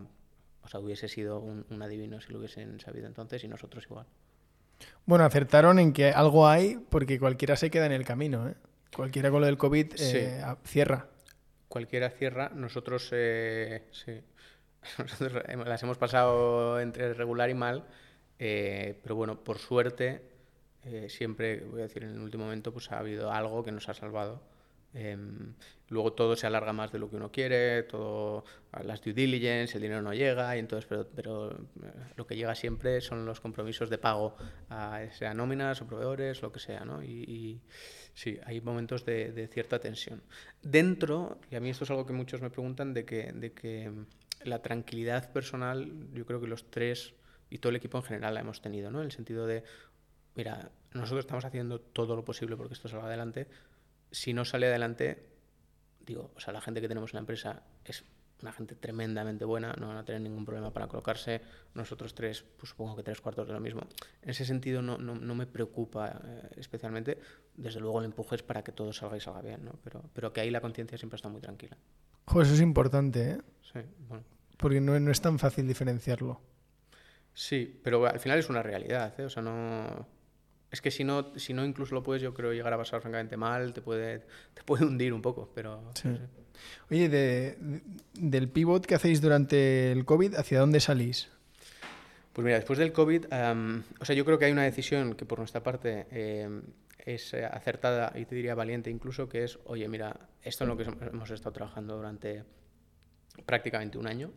o sea hubiese sido un, un adivino si lo hubiesen sabido entonces y nosotros igual. Bueno, acertaron en que algo hay porque cualquiera se queda en el camino. ¿eh? Cualquiera con lo del COVID eh, cierra. Cualquiera cierra. Nosotros, eh, sí. Nosotros las hemos pasado entre regular y mal, eh, pero bueno, por suerte, siempre, voy a decir, en el último momento, pues ha habido algo que nos ha salvado. Em, luego todo se alarga más de lo que uno quiere, todo las due diligence, el dinero no llega, y entonces, pero, pero lo que llega siempre son los compromisos de pago, a, sea nóminas o proveedores, lo que sea, ¿no? y Sí, hay momentos de, cierta tensión. Dentro, y a mí esto es algo que muchos me preguntan, de que, de que la tranquilidad personal, yo creo que los tres y todo el equipo en general la hemos tenido, ¿no? En el sentido de, mira, nosotros estamos haciendo todo lo posible porque esto salga adelante. Si no sale adelante, digo, o sea, la gente que tenemos en la empresa es una gente tremendamente buena, no van a tener ningún problema para colocarse. Nosotros tres, pues supongo que tres cuartos de lo mismo. En ese sentido no, no, no me preocupa eh, especialmente. Desde luego el empuje es para que todo salga y salga bien, ¿no? Pero, pero que ahí la conciencia siempre está muy tranquila. Joder, eso es importante, ¿eh? Sí, bueno. Porque no, no es tan fácil diferenciarlo. Sí, pero al final es una realidad, ¿eh? O sea, no es que si no, si no incluso lo puedes, yo creo, llegar a pasar francamente mal, te puede, te puede hundir un poco, pero... Oye, de, del pivot que hacéis durante el COVID, ¿hacia dónde salís? Pues mira, después del COVID, o sea, yo creo que hay una decisión que por nuestra parte em, es acertada y te diría valiente incluso, que es, oye, mira, esto es lo que hemos estado trabajando durante prácticamente un año,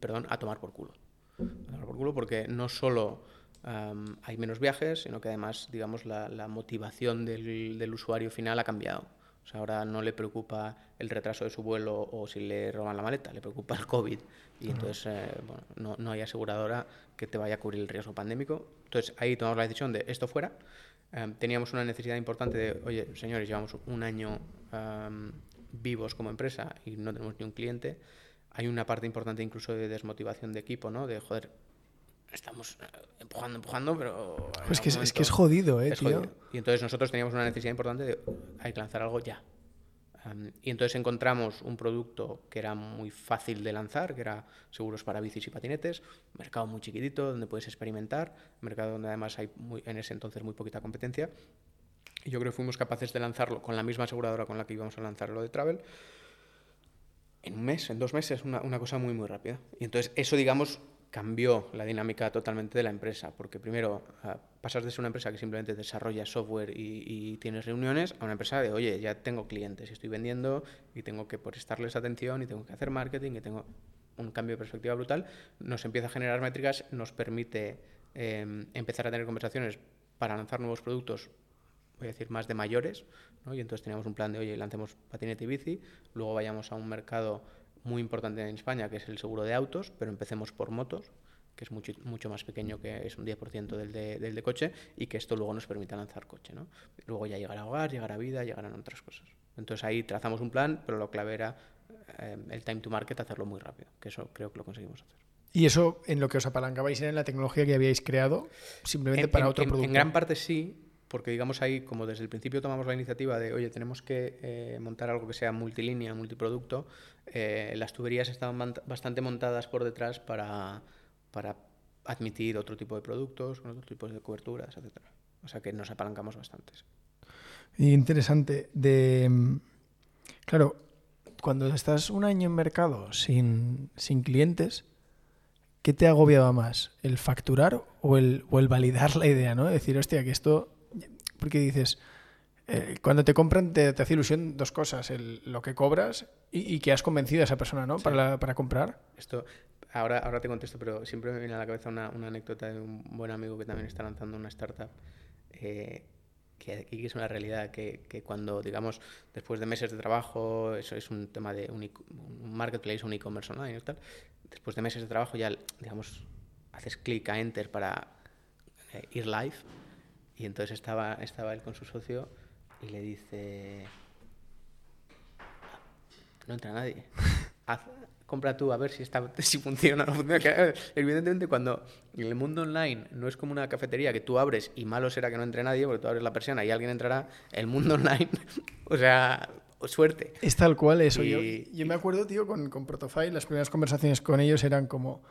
perdón, a tomar por culo. A tomar por culo porque no solo hay menos viajes, sino que además, digamos, la, motivación del, usuario final ha cambiado. O sea, ahora no le preocupa el retraso de su vuelo o si le roban la maleta, le preocupa el COVID. Y entonces, eh, bueno, no, hay aseguradora que te vaya a cubrir el riesgo pandémico. Entonces, ahí tomamos la decisión de esto fuera. teníamos una necesidad importante de, oye, señores, llevamos un año vivos como empresa y no tenemos ni un cliente. Hay una parte importante incluso de desmotivación de equipo, ¿no? De, joder, estamos eh, empujando, empujando, pero... Pues que es, que es jodido, ¿eh, tío? Y entonces nosotros teníamos una necesidad importante de, hay que lanzar algo ya. y entonces encontramos un producto que era muy fácil de lanzar, que era seguros para bicis y patinetes, mercado muy chiquitito donde puedes experimentar, mercado donde además hay muy, en ese entonces muy poquita competencia. Y yo creo que fuimos capaces de lanzarlo con la misma aseguradora con la que íbamos a lanzar lo de Travel en un mes, en dos meses, una, una cosa muy, muy rápida. Y entonces eso, digamos, cambió la dinámica totalmente de la empresa, porque primero ah, pasas de ser una empresa que simplemente desarrolla software y, tienes reuniones a una empresa de, oye, ya tengo clientes y estoy vendiendo y tengo que prestarles atención y tengo que hacer marketing y tengo un cambio de perspectiva brutal, nos empieza a generar métricas, nos permite em, empezar a tener conversaciones para lanzar nuevos productos, voy a decir, más de mayores, ¿no? y entonces teníamos un plan de, oye, lancemos patinete y bici, luego vayamos a un mercado muy importante en España, que es el seguro de autos, pero empecemos por motos, que es mucho, mucho más pequeño, que es un 10% del de, del de coche, y que esto luego nos permita lanzar coche. ¿no? Luego ya llegará hogar, llegará vida, llegarán otras cosas. Entonces ahí trazamos un plan, pero lo clave era eh, el time to market, hacerlo muy rápido, que eso creo que lo conseguimos hacer. ¿Y eso en lo que os apalancabais era en la tecnología que habíais creado, simplemente para otro producto? En gran parte sí, porque digamos ahí, como desde el principio tomamos la iniciativa de, oye, tenemos que eh, montar algo que sea multilínea, multiproducto, eh, las tuberías estaban bastante montadas por detrás para, para admitir otro tipo de productos, otros tipos de coberturas, etc. O sea que nos apalancamos bastante. Interesante. De, claro, cuando estás un año en mercado sin, sin clientes, ¿qué te agobiaba más? ¿El facturar o el, o el validar la idea? ¿no? Decir, hostia, que esto porque dices, eh, cuando te compran te, te hace ilusión dos cosas, el- lo que cobras y, y que has convencido a esa persona, ¿no? Para, la- para comprar. Esto, ahora, ahora te contesto, pero siempre me viene a la cabeza una, una anécdota de un buen amigo que también está lanzando una startup. eh, que aquí es una realidad que, que cuando, digamos, después de meses de trabajo, eso es un tema de un, e- un marketplace, un e-commerce online y tal, después de meses de trabajo ya, digamos, haces clic a enter para eh, ir live y entonces estaba, estaba él con su socio y le dice, no entra nadie. Haz- compra tú a ver si, está, si funciona o no funciona. Eh, evidentemente, cuando en el mundo online no es como una cafetería que tú abres y malo será que no entre nadie, porque tú abres la persiana y alguien entrará, el mundo online, o sea, suerte. Es tal cual eso. Yo, Y- yo me acuerdo, tío, con, con Protofile, las primeras conversaciones con ellos eran como,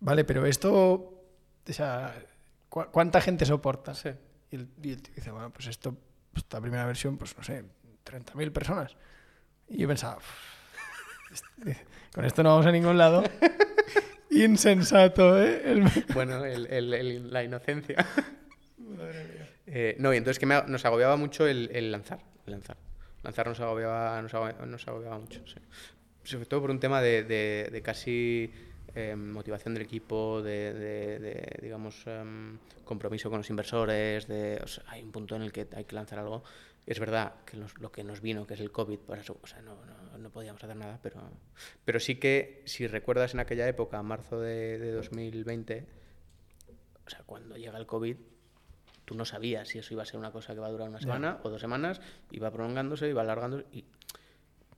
vale, pero esto, o sea, ¿cu- ¿cuánta gente soporta? Sí. Y el, y el tío dice, bueno, pues esto, pues esta primera versión, pues no sé, 30.000 personas. Y yo pensaba, "Uf, este- con esto no vamos a ningún lado. Insensato, ¿eh? El- Bueno, el- el- la inocencia. Eh, no, y entonces que me- nos agobiaba mucho el, lanzar. Lanzar. Lanzar nos agobiaba, nos agobiaba, nos agobiaba mucho, sí. Sobre todo por un tema de, de- de casi eh, motivación del equipo, de, de- de, digamos, em, compromiso con los inversores. De, o sea, hay un punto en el que hay que lanzar algo. Es verdad que nos- lo que nos vino, que es el COVID, por eso, o sea, no, no, no podíamos hacer nada, pero, pero sí que, si recuerdas en aquella época, marzo de, de 2020, o sea, cuando llega el COVID, tú no sabías si eso iba a ser una cosa que va a durar una semana o dos semanas, iba prolongándose, iba alargándose, y,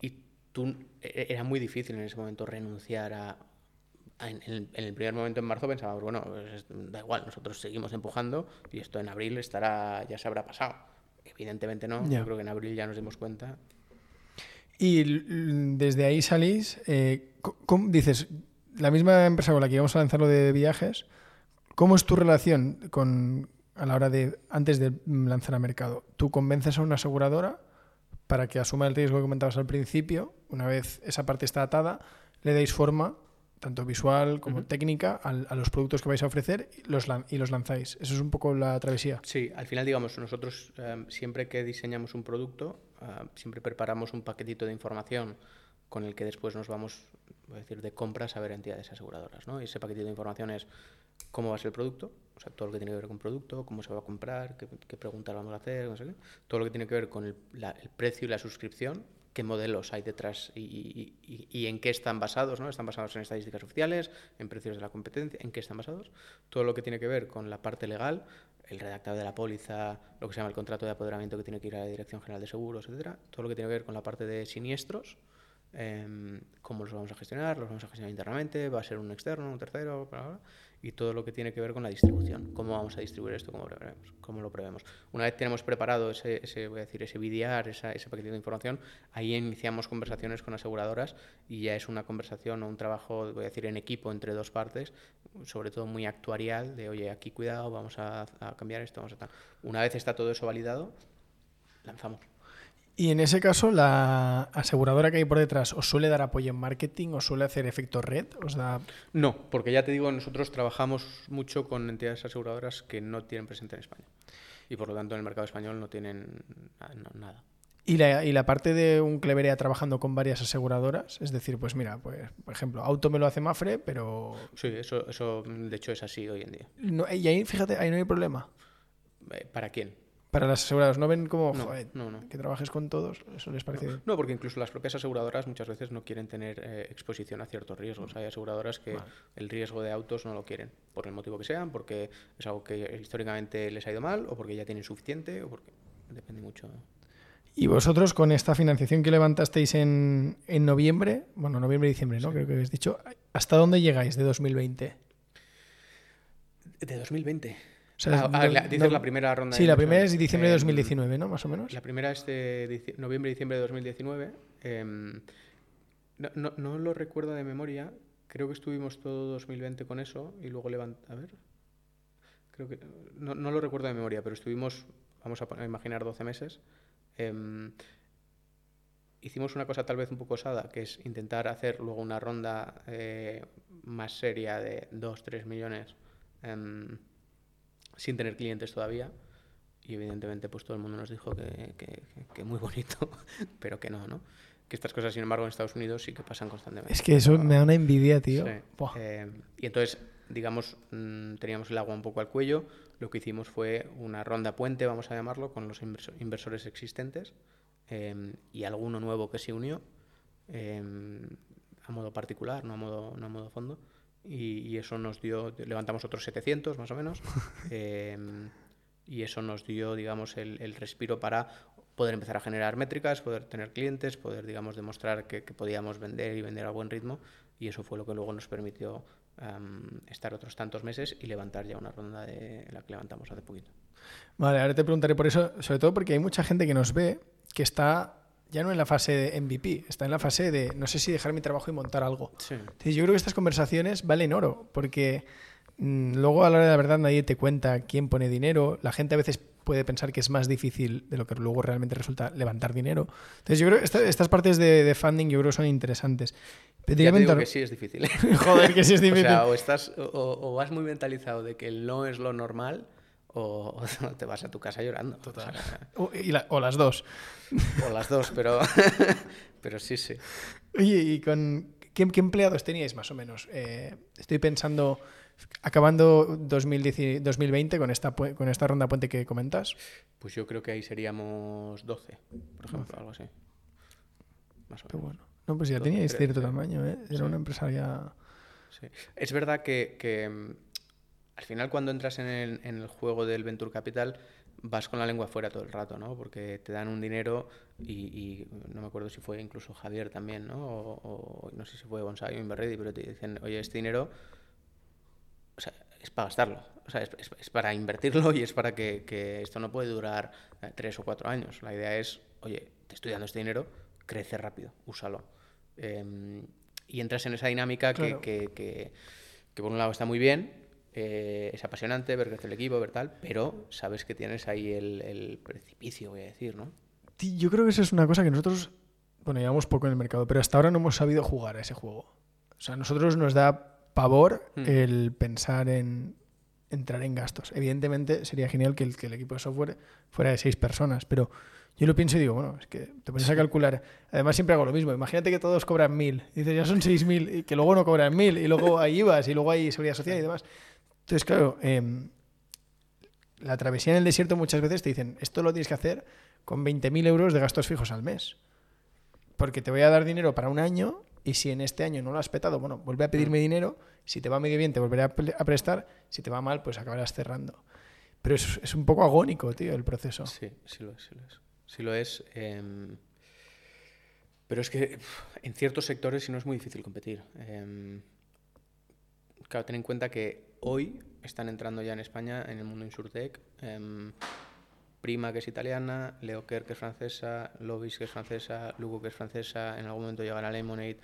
y tú, e- era muy difícil en ese momento renunciar a... en, el, en el primer momento en marzo pensábamos, bueno, pues, da igual, nosotros seguimos empujando y esto en abril estará ya se habrá pasado. Evidentemente no, yo creo que en abril ya nos dimos cuenta. Y desde ahí salís, eh, co- ¿cómo- dices, la misma empresa con la que íbamos a lanzar lo de viajes, ¿cómo es tu relación con, a la hora de, antes de lanzar a mercado? ¿Tú convences a una aseguradora para que asuma el riesgo que comentabas al principio? Una vez esa parte está atada, le dais forma, tanto visual como Ujú. técnica, al- a, los productos que vais a ofrecer y los, y los lanzáis. Eso es un poco la travesía. Sí, al final, digamos, nosotros em, siempre que diseñamos un producto, ah, siempre preparamos un paquetito de información con el que después nos vamos, voy a decir, de compras a ver entidades aseguradoras. ¿no? Y ese paquetito de información es cómo va a ser el producto, o sea, todo lo que tiene que ver con producto, cómo se va a comprar, qué, qué preguntas vamos a hacer, no sé qué. Todo lo que tiene que ver con el, la- el precio y la suscripción, qué modelos hay detrás y, y- y- en qué están basados, ¿no? Están basados en estadísticas oficiales, en precios de la competencia, en qué están basados. Todo lo que tiene que ver con la parte legal, el redactado de la póliza, lo que se llama el contrato de apoderamiento que tiene que ir a la Dirección General de Seguros, etcétera. Todo lo que tiene que ver con la parte de siniestros, em, cómo los vamos a gestionar, los vamos a gestionar internamente, va a ser un externo, un tercero, bla, bla, bla, y todo lo que tiene que ver con la distribución, cómo vamos a distribuir esto, cómo, lo prevemos. Una vez tenemos preparado ese, ese voy a decir, ese esa, ese paquete de información, ahí iniciamos conversaciones con aseguradoras y ya es una conversación o un trabajo, voy a decir, en equipo entre dos partes, sobre todo muy actuarial, de oye, aquí cuidado, vamos a, a cambiar esto, vamos a tal. Una vez está todo eso validado, lanzamos. Y en ese caso, la aseguradora que hay por detrás os suele dar apoyo en marketing, os suele hacer efecto red, os da No, porque ya te digo, nosotros trabajamos mucho con entidades aseguradoras que no tienen presente en España. Y por lo tanto en el mercado español no tienen nada. Y la, y la parte de un Cleverea trabajando con varias aseguradoras, es decir, pues mira, pues por ejemplo, auto me lo hace Mafre, pero Sí, eso, eso de hecho es así hoy en día. no, y ahí fíjate, ahí no hay problema. Eh, ¿Para quién? Para las aseguradoras, no ven como No, joder, no, no. que trabajes con todos, eso les parece. No, porque incluso las propias aseguradoras muchas veces no quieren tener eh, exposición a ciertos riesgos. Hay aseguradoras que el riesgo de autos no lo quieren, por el motivo que sean, porque es algo que históricamente les ha ido mal, o porque ya tienen suficiente, o porque depende mucho. Y vosotros con esta financiación que levantasteis en, en noviembre, bueno, noviembre y diciembre, ¿no? Creo que habéis dicho, ¿hasta dónde llegáis de 2020? De 2020. O sea, Ah, ah, no- la- dices no- la primera ronda Sí, la primera es diciembre de Em, 2019, ¿no? Más o menos. La primera es de dici- noviembre y diciembre de 2019. em, no, no- no lo recuerdo de memoria. Creo que estuvimos todo 2020 con eso y luego levant... A ver. Creo que... No, no lo recuerdo de memoria, pero estuvimos, vamos a imaginar, 12 meses. Em, hicimos una cosa tal vez un poco osada, que es intentar hacer luego una ronda eh, más seria de 2-3 millones em, sin tener clientes todavía y evidentemente pues todo el mundo nos dijo que, que, que muy bonito, pero que no, ¿no? Que estas cosas, sin embargo, en Estados Unidos sí que pasan constantemente. Es que eso me da una envidia, tío. Sí. Eh, y entonces, digamos, mmm, teníamos el agua un poco al cuello. Lo que hicimos fue una ronda puente, vamos a llamarlo, con los inversores existentes eh, y alguno nuevo que se unió eh, a modo particular, no a modo, no a modo fondo. Y, y, eso nos dio, levantamos otros 700 más o menos. eh, y eso nos dio, digamos, el, el, respiro para poder empezar a generar métricas, poder tener clientes, poder, digamos, demostrar que, que podíamos vender y vender a buen ritmo. Y eso fue lo que luego nos permitió um, estar otros tantos meses y levantar ya una ronda de la que levantamos hace poquito. Vale, ahora te preguntaré por eso, sobre todo porque hay mucha gente que nos ve que está ya no en la fase de MVP, está en la fase de no sé si dejar mi trabajo y montar algo. Sí. Entonces, yo creo que estas conversaciones valen oro, porque mmm, luego a la hora de la verdad nadie te cuenta quién pone dinero, la gente a veces puede pensar que es más difícil de lo que luego realmente resulta levantar dinero. Entonces yo creo que esta, estas partes de, de, funding yo creo que son interesantes. Pero ya te digo que sí es difícil. Joder, que sí es difícil. o sea, o, estás, o, o vas muy mentalizado de que no es lo normal o, o, te vas a tu casa llorando. Total. O, sea, la, o, las dos. O las dos, pero, pero sí, sí. Oye, ¿y con qué, qué empleados teníais más o menos? Eh, estoy pensando, acabando 2010, 2020 con esta, con esta ronda puente que comentas. Pues yo creo que ahí seríamos 12, por ejemplo, 12. algo así. Más o menos. Qué bueno. No, pues ya 12, teníais 13, cierto tamaño, ¿eh? Era sí. una empresa ya... Sí. Es verdad que, que al final cuando entras en el, en el, juego del Venture Capital vas con la lengua fuera todo el rato, ¿no? Porque te dan un dinero y, y no me acuerdo si fue incluso Javier también, ¿no? O, o no sé si fue Bonsai o Inverready, pero te dicen, oye, este dinero o sea, es para gastarlo, o sea, es, es, es para invertirlo y es para que, que, esto no puede durar tres o cuatro años. La idea es, oye, te estoy dando este dinero, crece rápido, úsalo. Eh, y entras en esa dinámica claro. que, que, que por un lado está muy bien, eh, es apasionante ver crecer el equipo, ver tal, pero sabes que tienes ahí el, el, precipicio, voy a decir, ¿no? Yo creo que eso es una cosa que nosotros, bueno, llevamos poco en el mercado, pero hasta ahora no hemos sabido jugar a ese juego. O sea, a nosotros nos da pavor mm. el pensar en entrar en gastos. Evidentemente sería genial que el, que el equipo de software fuera de seis personas, pero yo lo pienso y digo, bueno, es que te pones a calcular. Además, siempre hago lo mismo. Imagínate que todos cobran mil. Dices, ya son seis mil, y que luego no cobran mil, y luego hay IVAs, y luego hay seguridad social y demás. Entonces, claro, eh, la travesía en el desierto muchas veces te dicen, esto lo tienes que hacer con 20.000 euros de gastos fijos al mes. Porque te voy a dar dinero para un año y si en este año no lo has petado, bueno, vuelve a pedirme dinero. Si te va medio bien, te volveré a, a prestar. Si te va mal, pues acabarás cerrando. Pero es, es, un poco agónico, tío, el proceso. Sí, sí lo es. Sí lo es. Sí lo es eh, pero es que en ciertos sectores sí no es muy difícil competir. Eh, claro, ten en cuenta que hoy están entrando ya en España en el mundo Insurtech. Eh, Prima, que es italiana, Leoker, que es francesa, Lobis, que es francesa, Lugo, que es francesa, en algún momento llegará Lemonade.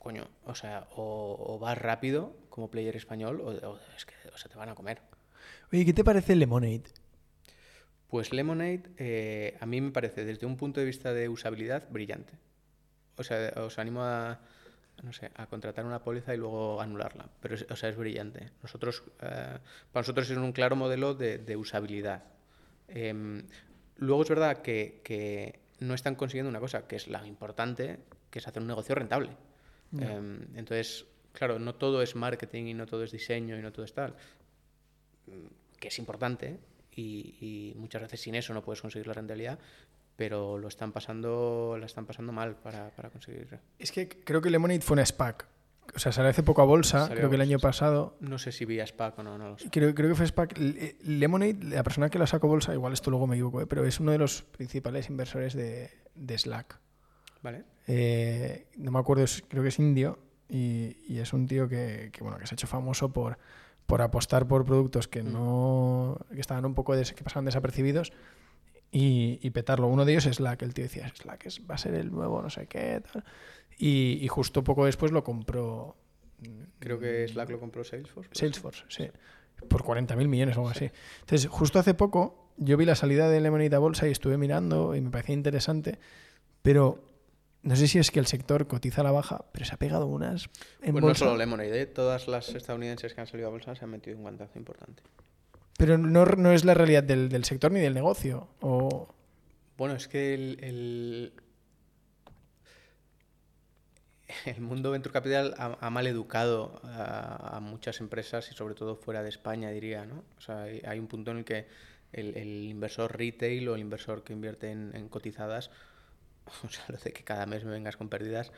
Coño, o sea, o, o vas rápido como player español o, o, es que o sea, te van a comer. Oye, ¿qué te parece Lemonade? Pues Lemonade eh, a mí me parece, desde un punto de vista de usabilidad, brillante. O sea, os animo a, no sé, a contratar una póliza y luego anularla. Pero, es, o sea, es brillante. Nosotros, eh, para nosotros es un claro modelo de, de usabilidad. Eh, luego es verdad que, que, no están consiguiendo una cosa, que es la importante, que es hacer un negocio rentable. Eh, entonces, claro, no todo es marketing y no todo es diseño y no todo es tal, que es importante y, y muchas veces sin eso no puedes conseguir la rentabilidad, pero lo están pasando, la están pasando mal para, para conseguir. Es que creo que Lemonade fue una SPAC. O sea, salió hace poco a bolsa, salió creo que el año pasado. No sé si vía SPAC o no, no lo sé. Creo, creo que fue SPAC. Lemonade, la persona que la sacó a bolsa, igual esto luego me equivoco, ¿eh? pero es uno de los principales inversores de, de Slack. Vale. Eh, no me acuerdo, creo que es indio y, y es un tío que, que, bueno, que se ha hecho famoso por, por apostar por productos que no que estaban un poco des, que pasaban desapercibidos y, y, petarlo. Uno de ellos es Slack, el tío decía, Slack es, va a ser el nuevo no sé qué, tal. Y, y, justo poco después lo compró. Creo que Slack lo compró Salesforce. Salesforce, sí. Por 40.000 millones o algo sí. así. Entonces, justo hace poco yo vi la salida de Lemonade a bolsa y estuve mirando y me parecía interesante, pero no sé si es que el sector cotiza a la baja, pero se ha pegado unas. En pues bolsa. no solo Lemonade, ¿eh? todas las estadounidenses que han salido a bolsa se han metido un guantazo importante. Pero no, no es la realidad del, del sector ni del negocio. O... Bueno, es que el, el, el mundo Venture Capital ha, ha mal educado a, a, muchas empresas y sobre todo fuera de España, diría, ¿no? O sea, hay, hay un punto en el que el, el, inversor retail o el inversor que invierte en, en, cotizadas, o sea, lo de que cada mes me vengas con pérdidas,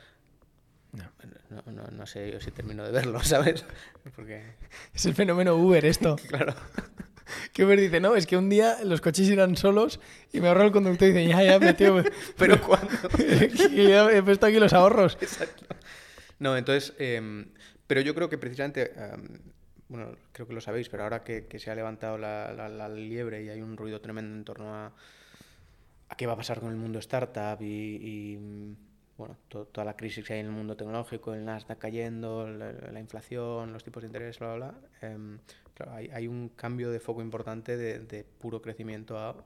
no. No, no, no sé yo si termino de verlo, ¿sabes? Porque... Es el fenómeno Uber esto. claro. Que Uber dice, no, es que un día los coches irán solos y me ahorro el conductor y dice, ya, ya, me tío, pero ¿cuándo? ya he puesto aquí los ahorros. Exacto. No, entonces, eh, pero yo creo que precisamente, eh, bueno, creo que lo sabéis, pero ahora que, que se ha levantado la, la, la, liebre y hay un ruido tremendo en torno a, a qué va a pasar con el mundo startup y, y bueno, to, toda la crisis que hay en el mundo tecnológico, el Nasdaq cayendo, la, la inflación, los tipos de interés, bla, bla, bla. Eh, claro, hay, hay, un cambio de foco importante de, de, puro crecimiento a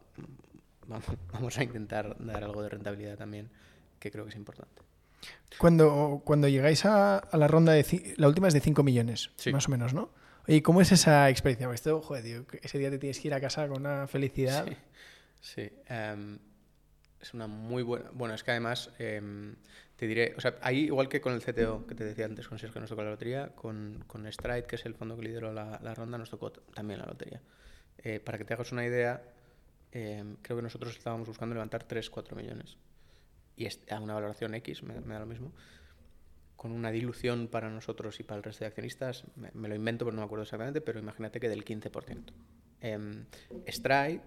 vamos, vamos a intentar dar algo de rentabilidad también, que creo que es importante. Cuando, cuando llegáis a, a la ronda de la última es de 5 millones, sí. más o menos, ¿no? Oye, ¿cómo es esa experiencia? Esto, joder, tío, ese día te tienes que ir a casa con una felicidad. Sí, sí. Um, es una muy buena. Bueno, es que además um, te diré, o sea, ahí igual que con el CTO que te decía antes, con Sergio nos tocó la lotería, con, con Stride, que es el fondo que lideró la, la ronda, nos tocó también la lotería. Eh, para que te hagas una idea, eh, creo que nosotros estábamos buscando levantar 3-4 millones. Y a una valoración X, me, me, da lo mismo. Con una dilución para nosotros y para el resto de accionistas, me, me lo invento, pero no me acuerdo exactamente, pero imagínate que del 15%. Eh, Stride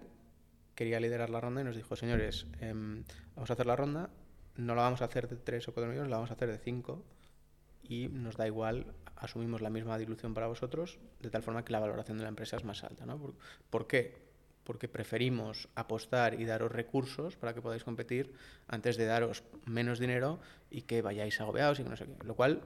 quería liderar la ronda y nos dijo, señores, eh, vamos a hacer la ronda, no la vamos a hacer de 3 o 4 millones, la vamos a hacer de 5 y nos da igual, asumimos la misma dilución para vosotros, de tal forma que la valoración de la empresa es más alta. ¿no? ¿Por, ¿Por, qué? Porque preferimos apostar y daros recursos para que podáis competir antes de daros menos dinero y que vayáis agobiados y que no sé qué. Lo cual,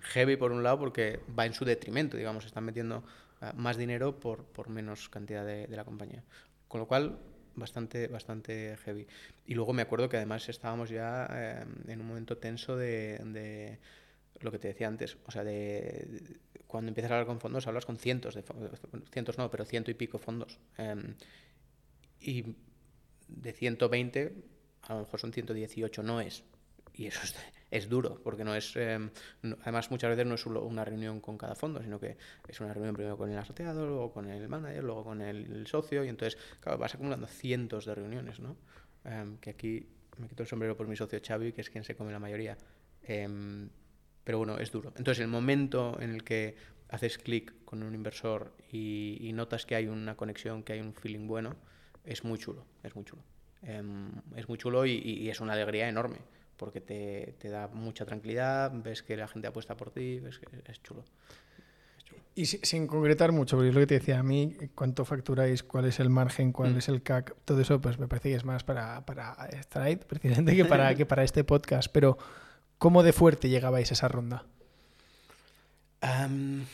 heavy por un lado, porque va en su detrimento, digamos, están metiendo uh, más dinero por, por menos cantidad de la compañía. Con lo cual, bastante, bastante heavy. Y luego me acuerdo que además estábamos ya eh, en un momento tenso de, lo que te decía antes, o sea, de, de, cuando empiezas a hablar con fondos, hablas con cientos de fondos, cientos no, pero ciento y pico fondos. Eh, y de 120, a lo mejor son 118, no es. Y eso es, duro, porque no es. No, además, muchas veces no es una reunión con cada fondo, sino que es una reunión primero con el asociado, luego con el manager, luego con el, socio, y entonces, vas acumulando cientos de reuniones, ¿no? Eh, que aquí me quito el sombrero por mi socio Xavi, que es quien se come la mayoría. Eh, pero bueno, es duro. Entonces, el momento en el que haces clic con un inversor y, notas que hay una conexión, que hay un feeling bueno, es muy chulo, es muy chulo. es muy chulo y es una alegría enorme porque te, te, da mucha tranquilidad, ves que la gente apuesta por ti, ves que es chulo. Es chulo. Y sin concretar mucho, porque es lo que te decía a mí, cuánto facturáis, cuál es el margen, cuál mm. es el CAC, todo eso pues me parece que es más para, para Stride, precisamente, que para, que para este podcast. Pero, ¿cómo de fuerte llegabais a esa ronda? Um,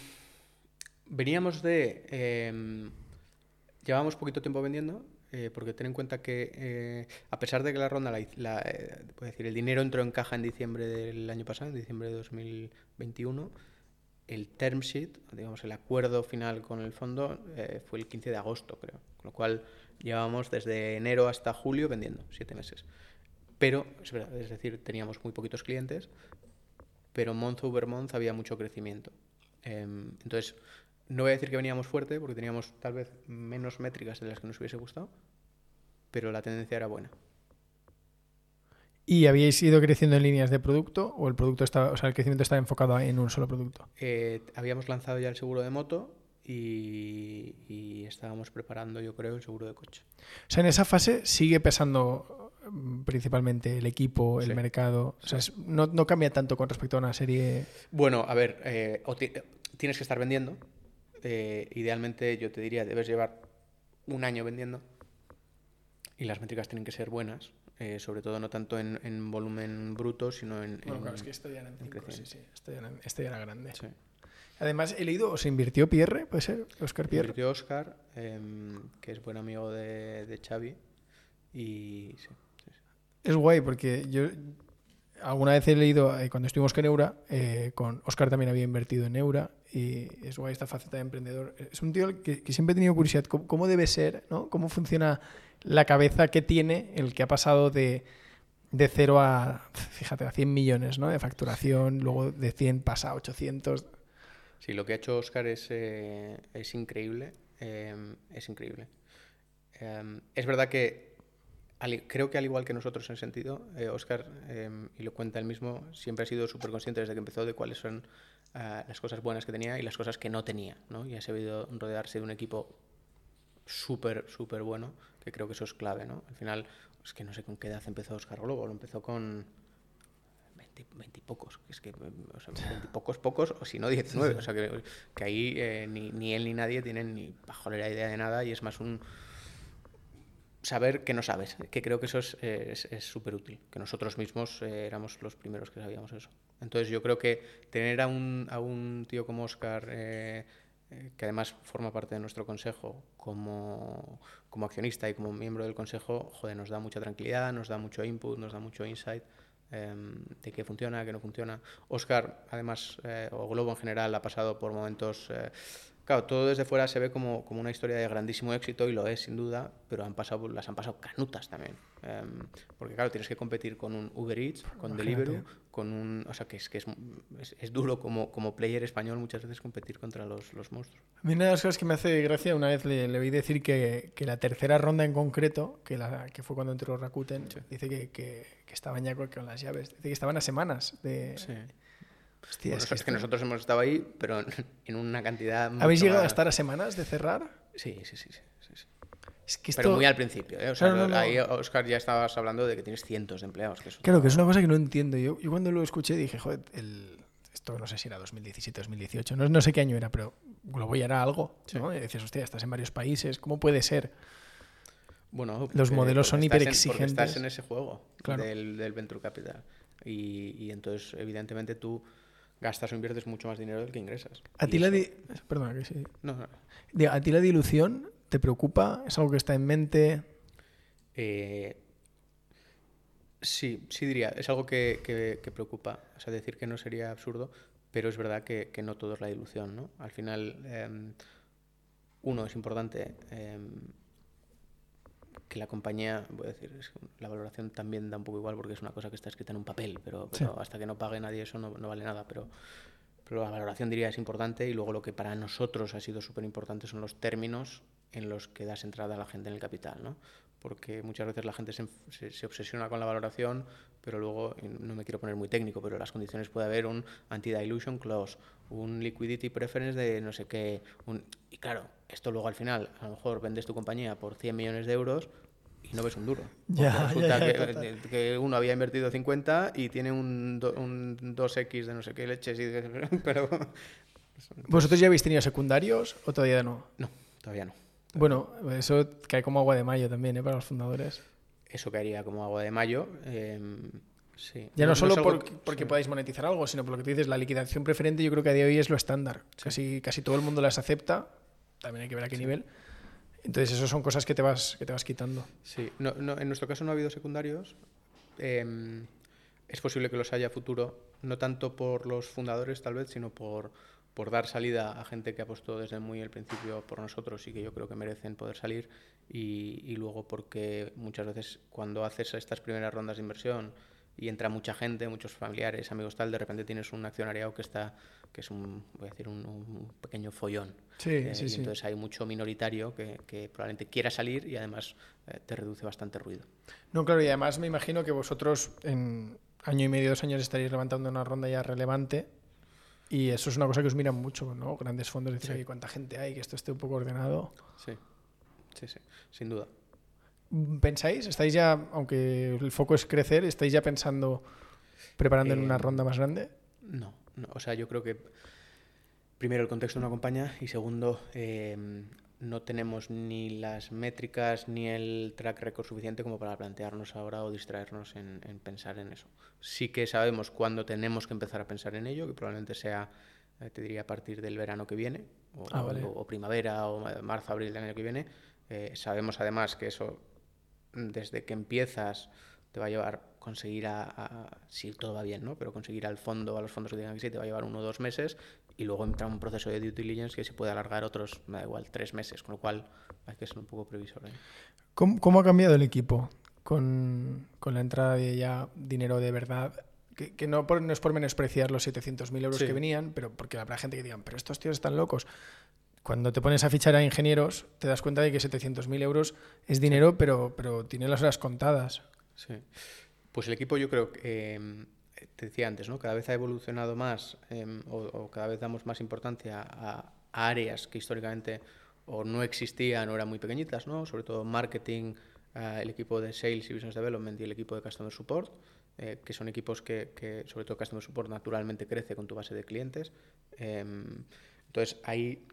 veníamos de... Eh, llevábamos poquito tiempo vendiendo, eh, porque ten en cuenta que eh, a pesar de que la ronda, la, la eh, decir, el dinero entró en caja en diciembre del año pasado, en diciembre de 2021, el term sheet, digamos el acuerdo final con el fondo, eh, fue el 15 de agosto, creo. Con lo cual llevábamos desde enero hasta julio vendiendo, siete meses. Pero, es, verdad, es decir, teníamos muy poquitos clientes, pero month over month había mucho crecimiento. Eh, entonces, no voy a decir que veníamos fuerte, porque teníamos tal vez menos métricas de las que nos hubiese gustado, pero la tendencia era buena. ¿Y habíais ido creciendo en líneas de producto o el producto estaba, o sea, el crecimiento estaba enfocado en un solo producto? Eh, habíamos lanzado ya el seguro de moto y, y, estábamos preparando, yo creo, el seguro de coche. O sea, en esa fase sigue pesando mm, principalmente el equipo, el sí. mercado. O sea, es, no, no, cambia tanto con respecto a una serie. Bueno, a ver, eh, tienes que estar vendiendo, eh, idealmente yo te diría, debes llevar un año vendiendo y las métricas tienen que ser buenas, eh, sobre todo no tanto en, en, volumen bruto, sino en... Bueno, en, claro, es que esto ya era, en cinco, sí, sí, esto ya era, esto ya era grande. Sí. Además, he leído, ¿os invirtió Pierre? ¿Puede ser? Oscar Pierre. Invirtió Oscar, eh, que es buen amigo de, de Xavi, y sí, Es guay porque yo alguna vez he leído, eh, cuando estuvimos con Eura, eh, con Oscar también había invertido en Eura y es guay esta faceta de emprendedor. Es un tío que, que siempre he tenido curiosidad, ¿cómo, cómo debe ser, ¿no? cómo funciona la cabeza que tiene el que ha pasado de, de 0 a, fíjate, a 100 millones ¿no? de facturación, luego de 100 pasa a 800. Sí, lo que ha hecho Oscar es, eh, es increíble, eh, es increíble. Eh, es verdad que creo que al igual que nosotros en sentido, eh, Oscar, eh, y lo cuenta él mismo, siempre ha sido súper consciente desde que empezó de cuáles son ah, las cosas buenas que tenía y las cosas que no tenía, ¿no? Y ha sabido rodearse de un equipo súper, súper bueno, que creo que eso es clave, ¿no? Al final, es que no sé con qué edad empezó Oscar Globo, lo empezó con 20, 20 y pocos, que es que, o sea, 20 y pocos, pocos, o si no 19, o sea, que, que ahí eh, ni, ni él ni nadie tienen ni pajolera idea de nada y es más un saber que no sabes, que creo que eso es eh, es- es súper útil, que nosotros mismos eh, éramos los primeros que sabíamos eso. Entonces yo creo que tener a un, a un tío como Oscar, eh, eh, que además forma parte de nuestro consejo como, como accionista y como miembro del consejo, joder, nos da mucha tranquilidad, nos da mucho input, nos da mucho insight em, de qué funciona, qué no funciona. Oscar, además, eh, o Globo en general, ha pasado por momentos... claro, todo desde fuera se ve como, como una historia de grandísimo éxito y lo es, sin duda, pero han pasado, las han pasado canutas también. Em, porque, claro, tienes que competir con un Uber Eats, con Imagínate. Deliveroo, con un... O sea, que es, que es, es, es duro como, como player español muchas veces competir contra los, los monstruos. A mí una de las cosas que me hace gracia, una vez le, le oí decir que, que la tercera ronda en concreto, que, la, que fue cuando entró Rakuten, dice que, que, que estaban ya con, con las llaves. Dice que estaban a semanas de... Sí. Hostia, es que que esto- nosotros hemos estado ahí, pero en, una cantidad... ¿Habéis llegado a estar a semanas de cerrar? Sí, sí, sí. sí, sí, sí. Es que esto... Pero muy al principio, ¿eh? O sea, Claro, no, no. ahí, Oscar, ya estabas hablando de que tienes cientos de empleados. Que Claro, que es una cosa que no entiendo. Yo, yo cuando lo escuché dije, joder, el... esto no sé si era 2017, 2018, no, no sé qué año era, pero Globo ya era algo. ¿no? Y decías, hostia, estás en varios países, ¿cómo puede ser? Bueno, Los modelos son hiperexigentes. Porque estás en ese juego Claro. del, del Venture Capital. Y, y entonces, evidentemente, tú gastas o inviertes mucho más dinero del que ingresas. A ti la eso- di- Perdona, que sí. No, no. Digo, ¿A ti la dilución te preocupa? ¿Es algo que está en mente? Eh, sí, sí diría. Es algo que, que- que preocupa. O sea, decir que no sería absurdo, pero es verdad que, que no todo es la dilución, ¿no? Al final, em, uno, es importante em, que la compañía, voy a decir, la valoración también da un poco igual porque es una cosa que está escrita en un papel, pero, Sí. pero hasta que no pague nadie eso no, no vale nada. Pero, pero la valoración diría es importante y luego lo que para nosotros ha sido súper importante son los términos en los que das entrada a la gente en el capital, ¿no? Porque muchas veces la gente se, se- se obsesiona con la valoración, pero luego, no me quiero poner muy técnico, pero las condiciones puede haber un anti-dilution clause, un liquidity preference de no sé qué. un- y claro, esto luego al final, a lo mejor vendes tu compañía por 100 millones de euros y no ves un duro. Ya, resulta ya, que, total. que uno había invertido 50 y tiene un, do- un 2X de no sé qué leches, y de- pero ¿Vosotros ya habéis tenido secundarios o todavía no? no, todavía no. Bueno, eso cae como agua de mayo también, ¿eh? Para los fundadores. Eso caería como agua de mayo. em, sí. Ya no, solo algo por- que- porque sí. podáis monetizar algo, sino por lo que tú dices, la liquidación preferente yo creo que a día de hoy es lo estándar. Casi, casi todo el mundo las acepta, también hay que ver a qué nivel. Entonces, eso son cosas que te vas, que te vas quitando. Sí, no, no, en nuestro caso no ha habido secundarios. Em, es posible que los haya a futuro, no tanto por los fundadores tal vez, sino por, por dar salida a gente que apostó desde muy el principio por nosotros y que yo creo que merecen poder salir. Y, y luego porque muchas veces cuando haces estas primeras rondas de inversión y entra mucha gente, muchos familiares, amigos tal, de repente tienes un accionariado que está que es un, voy a decir, un, un pequeño follón. Sí, Eh, sí, y sí. entonces hay mucho minoritario que, que probablemente quiera salir y además eh, te reduce bastante ruido. No, claro, y además me imagino que vosotros en año y medio, dos años estaréis levantando una ronda ya relevante y eso es una cosa que os miran mucho, ¿no? Grandes fondos, decir. "Oye, cuánta gente hay, que esto esté un poco ordenado. Sí, sí, sí, sin duda. ¿Pensáis? ¿Estáis ya, aunque el foco es crecer, estáis ya pensando, preparando en Eh, una ronda más grande? No, no, o sea, yo creo que primero el contexto no acompaña y segundo, eh, no tenemos ni las métricas ni el track record suficiente como para plantearnos ahora o distraernos en, en pensar en eso. Sí que sabemos cuándo tenemos que empezar a pensar en ello, que probablemente sea, eh, te diría, a partir del verano que viene, o, Ah, vale. o- o primavera, o ma- marzo, abril del año que viene. Eh, sabemos además que eso, mm, desde que empiezas te va a llevar conseguir a, si todo va bien, ¿no? Pero conseguir al fondo, a los fondos que tengan que ser, te va a llevar uno o dos meses y luego entra un proceso de due diligence que se puede alargar otros, me da igual, tres meses, con lo cual hay que ser un poco previsor. ¿eh? ¿Cómo, ha cambiado el equipo con, con, la entrada de ya dinero de verdad? Que, que no, no, es por menospreciar los 700.000 euros que venían, pero porque habrá gente que digan, pero estos tíos están locos. Cuando te pones a fichar a ingenieros, te das cuenta de que 700.000 euros es dinero, pero, pero tiene las horas contadas. Sí. Pues el equipo yo creo que, em, te decía antes, ¿no? cada vez ha evolucionado más em, o, cada vez damos más importancia a, áreas que históricamente o no existían o eran muy pequeñitas, ¿no? sobre todo marketing, eh, el equipo de Sales y Business Development y el equipo de Customer Support, eh, que son equipos que, que, sobre todo Customer Support, naturalmente crece con tu base de clientes. Em, entonces, ahí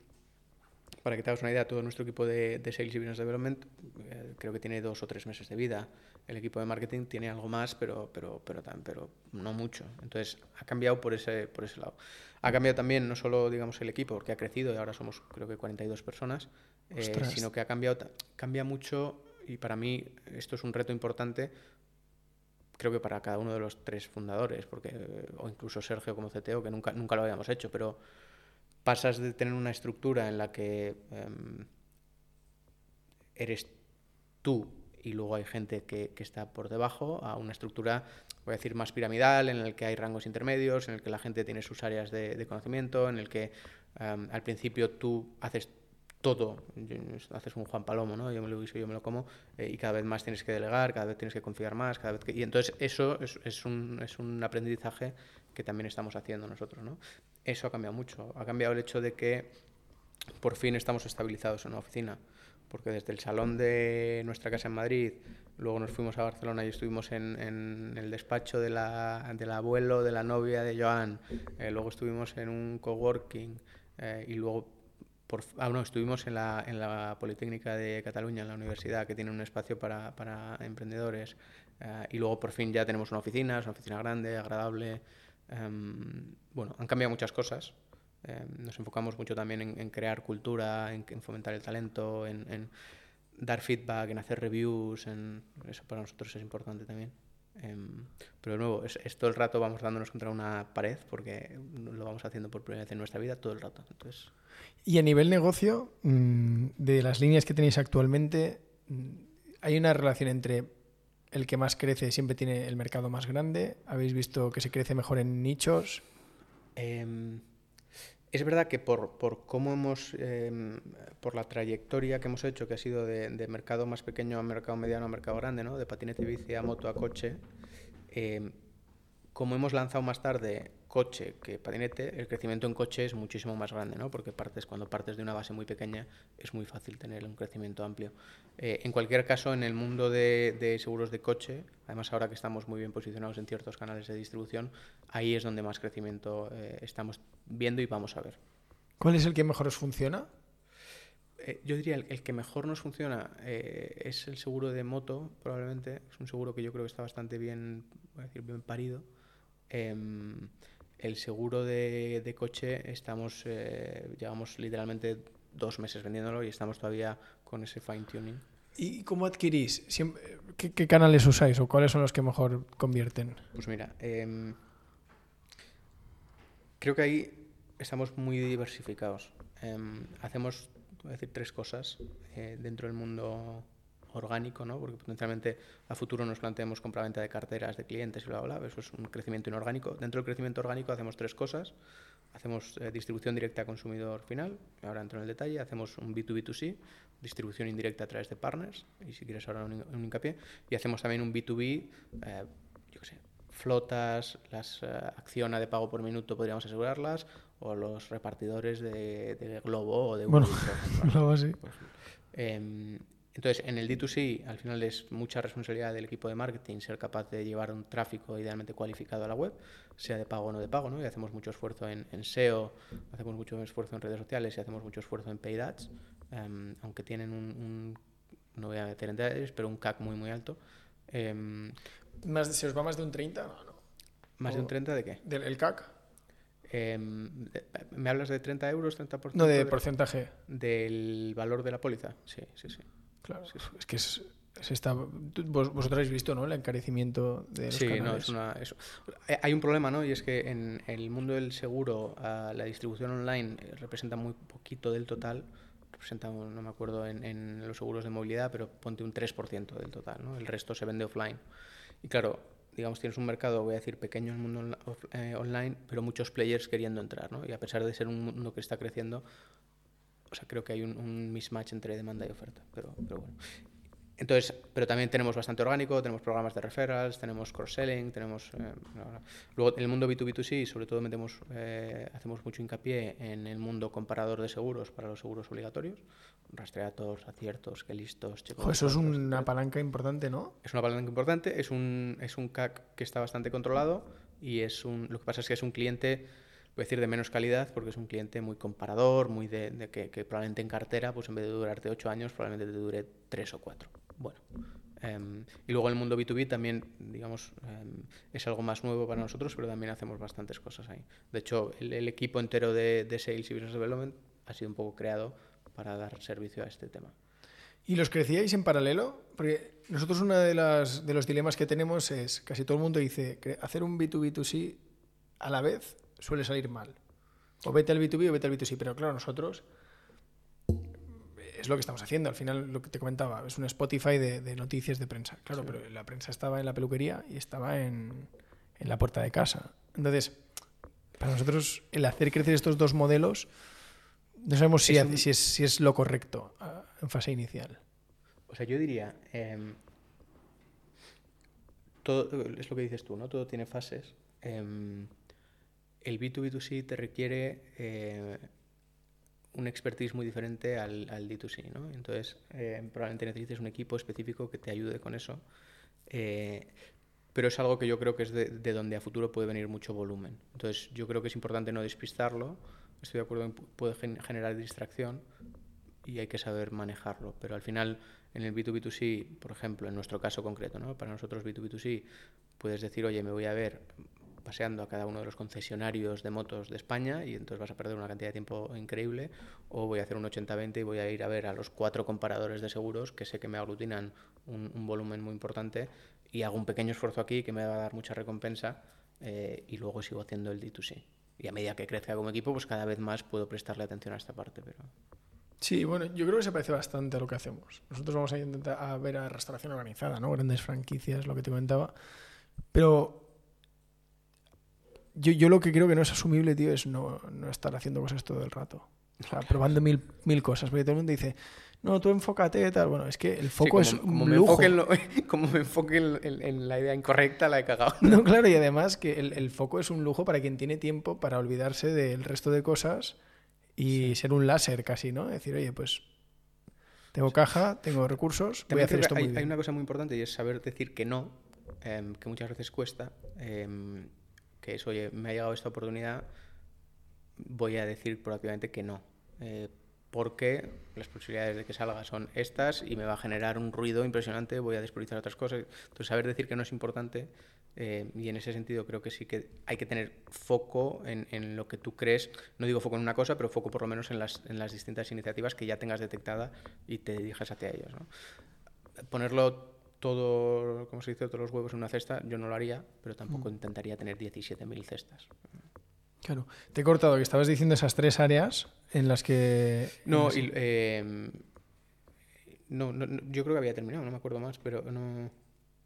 para que te hagas una idea, todo nuestro equipo de, Sales y Business Development eh, creo que tiene dos o tres meses de vida. El equipo de marketing tiene algo más, pero, pero, pero, pero no mucho. Entonces, ha cambiado por ese, por ese lado. Ha cambiado también no solo digamos, el equipo, porque ha crecido y ahora somos creo que 42 personas, eh, sino que ha cambiado, cambia mucho y para mí esto es un reto importante creo que para cada uno de los tres fundadores, porque, o incluso Sergio como CTO, que nunca, nunca lo habíamos hecho, pero pasas de tener una estructura en la que em, eres tú y luego hay gente que, está por debajo a una estructura, voy a decir, más piramidal, en el que hay rangos intermedios, en el que la gente tiene sus áreas de, conocimiento, en el que em, al principio tú haces todo, haces un Juan Palomo, ¿no? Yo me lo guiso, yo me lo como, eh, y cada vez más tienes que delegar, cada vez tienes que confiar más, cada vez que... Y entonces eso es, es, un, es un aprendizaje que también estamos haciendo nosotros, ¿no? eso ha cambiado mucho. Ha cambiado el hecho de que por fin estamos estabilizados en una oficina. Porque desde el salón de nuestra casa en Madrid, luego nos fuimos a Barcelona y estuvimos en, el despacho de la, del abuelo de la novia de Joan, eh, luego estuvimos en un coworking eh, y luego por, ah, estuvimos en la, en la Politécnica de Cataluña, en la universidad, que tiene un espacio para, para emprendedores. Eh, y luego por fin ya tenemos una oficina, es una oficina grande, agradable. Em, bueno, han cambiado muchas cosas. Em, nos enfocamos mucho también en, crear cultura, en, fomentar el talento, en, dar feedback, en hacer reviews. En, eso para nosotros es importante también. Em, pero de nuevo, es, todo el rato vamos dándonos contra una pared porque lo vamos haciendo por primera vez en nuestra vida todo el rato. Entonces... Y a nivel negocio, mm, de las líneas que tenéis actualmente, mm, ¿hay una relación entre el que más crece siempre tiene el mercado más grande. ¿Habéis visto que se crece mejor en nichos? Em, es verdad que por, por cómo hemos, em, por la trayectoria que hemos hecho, que ha sido de, mercado más pequeño a mercado mediano a mercado grande, ¿no? de patinete y bici a moto a coche, em, como hemos lanzado más tarde coche que patinete, el crecimiento en coche es muchísimo más grande, ¿no? Porque partes, cuando partes de una base muy pequeña es muy fácil tener un crecimiento amplio. Eh, en cualquier caso, en el mundo de, seguros de coche, además ahora que estamos muy bien posicionados en ciertos canales de distribución, ahí es donde más crecimiento eh, estamos viendo y vamos a ver. ¿Cuál es el que mejor os funciona? Eh, yo diría el, el, que mejor nos funciona es el seguro de moto, probablemente. Es un seguro que yo creo que está bastante bien, voy a decir, bien parido. El seguro de, coche estamos, eh, llevamos literalmente dos meses vendiéndolo y estamos todavía con ese fine tuning. ¿Y cómo adquirís? ¿Qué, canales usáis o cuáles son los que mejor convierten? Pues mira, em, creo que ahí estamos muy diversificados. Em, hacemos, voy a decir, tres cosas eh, dentro del mundo orgánico, ¿no? porque potencialmente a futuro nos planteemos compraventa de carteras de clientes y bla, bla, bla, eso es un crecimiento inorgánico. Dentro del crecimiento orgánico hacemos tres cosas. Hacemos eh, distribución directa a consumidor final, ahora entro en el detalle, hacemos un B2B2C, distribución indirecta a través de partners, y si quieres ahora un, un hincapié, y hacemos también un B2B, eh, yo qué sé, flotas, las uh, acciones de pago por minuto podríamos asegurarlas, o los repartidores de, Globo o de Bueno, Globo sí. Pues, em, entonces, en el D2C, al final es mucha responsabilidad del equipo de marketing ser capaz de llevar un tráfico idealmente cualificado a la web, sea de pago o no de pago, ¿no? Y hacemos mucho esfuerzo en, SEO, hacemos mucho esfuerzo en redes sociales y hacemos mucho esfuerzo en paid ads, em, aunque tienen un, no voy a meter en detalles, pero un CAC muy, muy alto. Em, ¿Más, ¿Se os va más de un 30? No, no. ¿Más de un 30 de qué? ¿Del el CAC? Em, ¿Me hablas de 30 euros, 30%? No, de porcentaje. Del valor de la póliza, sí, sí, sí. Claro, es que es se está, vosotros habéis visto, ¿no? El encarecimiento de los sí, canales. no, es una, es- eh, hay un problema, ¿no? Y es que en el mundo del seguro, ah, la distribución online eh, representa muy poquito del total. Representa, no me acuerdo, en, en los seguros de movilidad, pero ponte un 3% del total, ¿no? El resto se vende offline. Y claro, digamos, tienes un mercado, voy a decir, pequeño en el mundo off- eh, online, pero muchos players queriendo entrar, ¿no? Y a pesar de ser un mundo que está creciendo, o sea, creo que hay un, un mismatch entre demanda y oferta, pero, pero bueno. Entonces, pero también tenemos bastante orgánico, tenemos programas de referrals, tenemos cross-selling, tenemos... eh, luego, en el mundo B2B2C, sobre todo metemos, eh, hacemos mucho hincapié en el mundo comparador de seguros para los seguros obligatorios. Rastreatos, aciertos, que listos, checos. Eso es una etcétera. palanca importante, ¿no? Es una palanca importante, es un, es un CAC que está bastante controlado y es un, lo que pasa es que es un cliente, voy a decir, de menos calidad porque es un cliente muy comparador, muy de, que, probablemente en cartera, pues en vez de durarte 8 años, probablemente te dure 3 o 4. Bueno. em, y luego el mundo B2B también, digamos, em, es algo más nuevo para nosotros, pero también hacemos bastantes cosas ahí. De hecho, el, equipo entero de, de Sales y Business Development ha sido un poco creado para dar servicio a este tema. ¿Y los crecíais en paralelo? Porque nosotros uno de, las, de los dilemas que tenemos es, casi todo el mundo dice, hacer un B2B2C a la vez suele salir mal. O vete al B2B o vete al B2C. Pero claro, nosotros es lo que estamos haciendo. Al final, lo que te comentaba, es un Spotify de, de noticias de prensa. Claro, pero la prensa estaba en la peluquería y estaba en, en la puerta de casa. Entonces, para nosotros, el hacer crecer estos dos modelos, no sabemos si Es hace- un- si, es, si es lo correcto ah, en fase inicial. O sea, yo diría, em, todo, es lo que dices tú, ¿no? Todo tiene fases. Em, el B2B2C te requiere eh, un expertise muy diferente al, al D2C, ¿no? Entonces, eh, probablemente necesites un equipo específico que te ayude con eso. Eh, pero es algo que yo creo que es de, de donde a futuro puede venir mucho volumen. Entonces, yo creo que es importante no despistarlo. Estoy de acuerdo en que puede gen- generar distracción y hay que saber manejarlo. Pero al final, en el B2B2C, por ejemplo, en nuestro caso concreto, ¿no? para nosotros B2B2C, puedes decir, oye, me voy a ver paseando a cada uno de los concesionarios de motos de España y entonces vas a perder una cantidad de tiempo increíble, o voy a hacer un 80-20 y voy a ir a ver a los cuatro comparadores de seguros que sé que me aglutinan un, un volumen muy importante y hago un pequeño esfuerzo aquí que me va a dar mucha recompensa eh, y luego sigo haciendo el D2C. Y a medida que crezca como equipo, pues cada vez más puedo prestarle atención a esta parte. Pero... Sí, bueno, yo creo que se parece bastante a lo que hacemos. Nosotros vamos a intentar a ver a restauración organizada, ¿no? Grandes franquicias, lo que te comentaba. Pero yo, yo lo que creo que no es asumible, tío, es no, no estar haciendo cosas todo el rato. O sea, probando mil, mil cosas. Porque todo el mundo dice, no, tú enfócate, tal. Bueno, es que el foco Sí, es como, un me lujo. enfoque, en, lo- como me enfoque en, en- en la idea incorrecta, la he cagado. No, claro, y además que el, el foco es un lujo para quien tiene tiempo para olvidarse del resto de cosas y ser un láser casi, ¿no? Decir, oye, pues tengo caja, tengo recursos, voy a hacer esto que muy hay, bien. hay una cosa muy importante y es saber decir que no, em, que muchas veces cuesta, em, que es, oye, me ha llegado esta oportunidad, voy a decir proactivamente que no. eh, porque las posibilidades de que salga son estas y me va a generar un ruido impresionante, voy a despriorizar otras cosas. Entonces, saber decir que no es importante eh, y en ese sentido creo que sí que hay que tener foco en, en lo que tú crees, no digo foco en una cosa, pero foco por lo menos en las, en las distintas iniciativas que ya tengas detectada y te dirijas hacia ellas. ¿no? Ponerlo todo, como se dice, todos los huevos en una cesta, yo no lo haría, pero tampoco intentaría tener 17.000 cestas. Claro. Te he cortado que estabas diciendo esas tres áreas en las que... en No, las- y, eh, no, no, no, yo creo que había terminado, no me acuerdo más, pero no.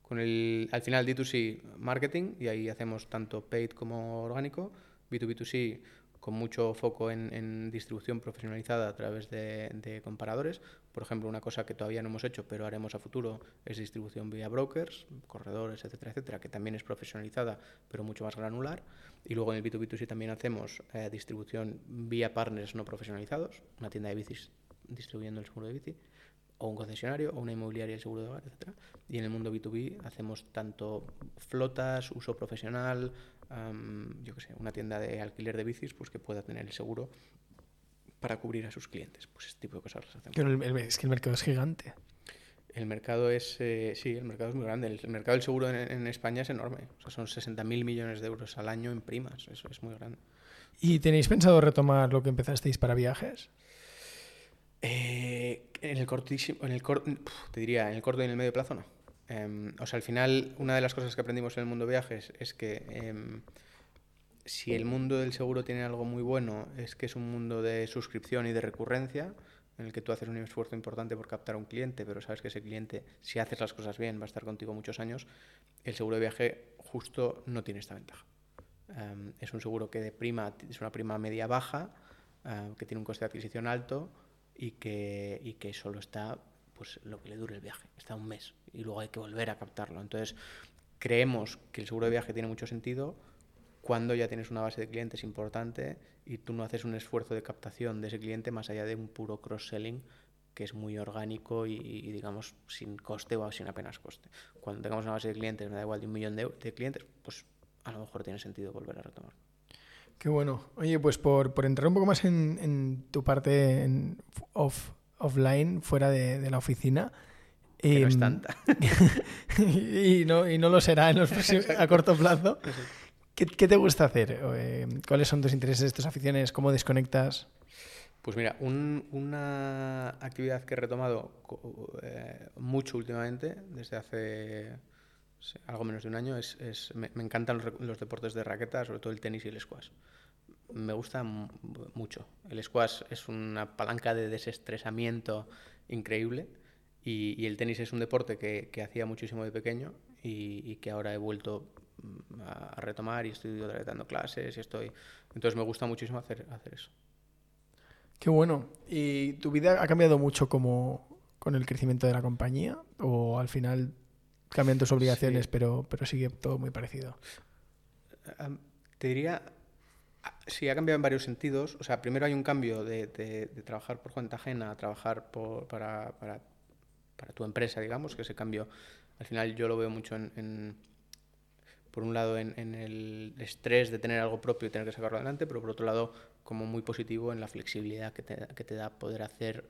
Con el, al final D2C marketing, y ahí hacemos tanto paid como orgánico, B2B2C con mucho foco en, en distribución profesionalizada a través de, de comparadores. Por ejemplo, una cosa que todavía no hemos hecho, pero haremos a futuro, es distribución vía brokers, corredores, etcétera, etcétera, que también es profesionalizada, pero mucho más granular. Y luego en el B2B2C también hacemos eh, distribución vía partners no profesionalizados, una tienda de bicis distribuyendo el seguro de bici, o un concesionario, o una inmobiliaria el seguro de hogar, etcétera. Y en el mundo B2B hacemos tanto flotas, uso profesional, yo qué sé, una tienda de alquiler de bicis, pues que pueda tener el seguro para cubrir a sus clientes. Pues este tipo de cosas las hacemos. Pero el- el- es que el mercado es gigante. El mercado es, eh, sí, el mercado es muy grande. El, el mercado del seguro en, en España es enorme. O sea, son 60.000 millones de euros al año en primas. Eso es muy grande. ¿Y tenéis pensado retomar lo que empezasteis para viajes? Eh, en el cortísimo, en el te diría, en el corto y en el medio plazo no. Em, o sea, al final, una de las cosas que aprendimos en el mundo de viajes es que em, si el mundo del seguro tiene algo muy bueno, es que es un mundo de suscripción y de recurrencia, en el que tú haces un esfuerzo importante por captar a un cliente, pero sabes que ese cliente, si haces las cosas bien, va a estar contigo muchos años, el seguro de viaje justo no tiene esta ventaja. Em, es un seguro que de prima, es una prima media baja, que tiene un coste de adquisición alto y que, y que solo está pues lo que le dure el viaje, está un mes y luego hay que volver a captarlo. Entonces, creemos que el seguro de viaje tiene mucho sentido cuando ya tienes una base de clientes importante y tú no haces un esfuerzo de captación de ese cliente más allá de un puro cross-selling que es muy orgánico y, digamos sin coste o sin apenas coste. Cuando tengamos una base de clientes, me da igual de un millón de, clientes, pues a lo mejor tiene sentido volver a retomar. Qué bueno. Oye, pues por, por entrar un poco más en, en tu parte en off, offline, fuera de, la oficina. Que no es em, tanta. y, no, y no lo será en los a corto plazo. ¿Qué, ¿Qué, te gusta hacer? Em, ¿Cuáles son tus intereses, tus aficiones? ¿Cómo desconectas? Pues mira, una actividad que he retomado eh, mucho últimamente, desde hace algo menos de un año, es, me, encantan los, los, deportes de raqueta, sobre todo el tenis y el squash me gusta mucho. El squash es una palanca de desestresamiento increíble y, el tenis es un deporte que, hacía muchísimo de pequeño y, que ahora he vuelto a, retomar y estoy otra vez dando clases y estoy... Entonces me gusta muchísimo hacer, hacer eso. Qué bueno. ¿Y tu vida ha cambiado mucho como con el crecimiento de la compañía? ¿O al final cambian tus obligaciones, pero, pero sigue todo muy parecido? Te diría, Sí, ha cambiado en varios sentidos. O sea, primero hay un cambio de, trabajar por cuenta ajena a trabajar para, tu empresa, digamos, que ese cambio al final yo lo veo mucho en, por un lado en, el estrés de tener algo propio y tener que sacarlo adelante, pero por otro lado como muy positivo en la flexibilidad que te, da poder hacer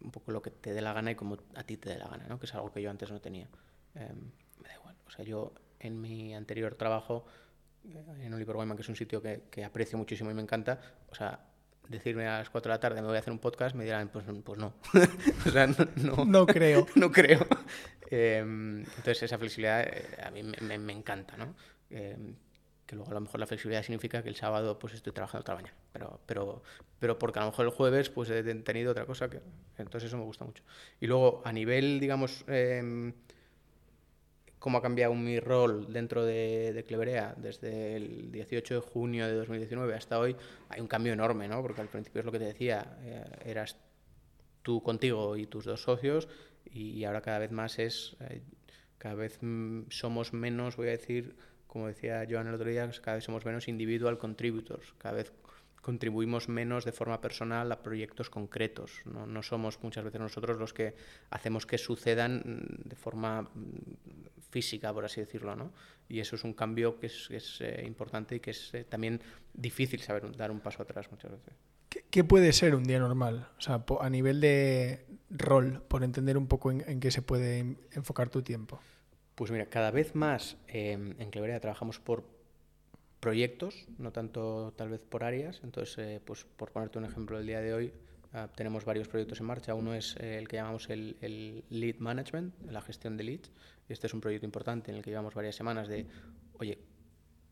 un poco lo que te dé la gana y como a ti te dé la gana, ¿no? que es algo que yo antes no tenía. Em, me da igual. O sea, yo en mi anterior trabajo en Oliver Wyman, que es un sitio que, que, aprecio muchísimo y me encanta, o sea, decirme a las 4 de la tarde me voy a hacer un podcast, me dirán, pues, pues no. o sea, no, no, creo. no creo. Em, entonces, esa flexibilidad eh, a mí me, me, encanta, ¿no? Em, que luego a lo mejor la flexibilidad significa que el sábado pues estoy trabajando otra mañana, pero, pero, pero porque a lo mejor el jueves pues he tenido otra cosa, que entonces eso me gusta mucho. Y luego a nivel, digamos, eh, cómo ha cambiado mi rol dentro de, de, Cleverea desde el 18 de junio de 2019 hasta hoy, hay un cambio enorme, ¿no? Porque al principio es lo que te decía, eh, eras tú contigo y tus dos socios y, ahora cada vez más es, eh, cada vez mm, somos menos, voy a decir, como decía Joan el otro día, cada vez somos menos individual contributors, cada vez contribuimos menos de forma personal a proyectos concretos. No, no, somos muchas veces nosotros los que hacemos que sucedan mm, de forma mm, física, por así decirlo. ¿no? Y eso es un cambio que es, es eh, importante y que es eh, también difícil saber dar un paso atrás muchas veces. ¿Qué, puede ser un día normal? O sea, a nivel de rol, por entender un poco en, qué se puede enfocar tu tiempo. Pues mira, cada vez más em, en Cleverea trabajamos por proyectos, no tanto tal vez por áreas. Entonces, eh, pues por ponerte un ejemplo, el día de hoy ah, tenemos varios proyectos en marcha. Uno es el que llamamos el, el, Lead Management, la gestión de leads. Este es un proyecto importante en el que llevamos varias semanas de, oye,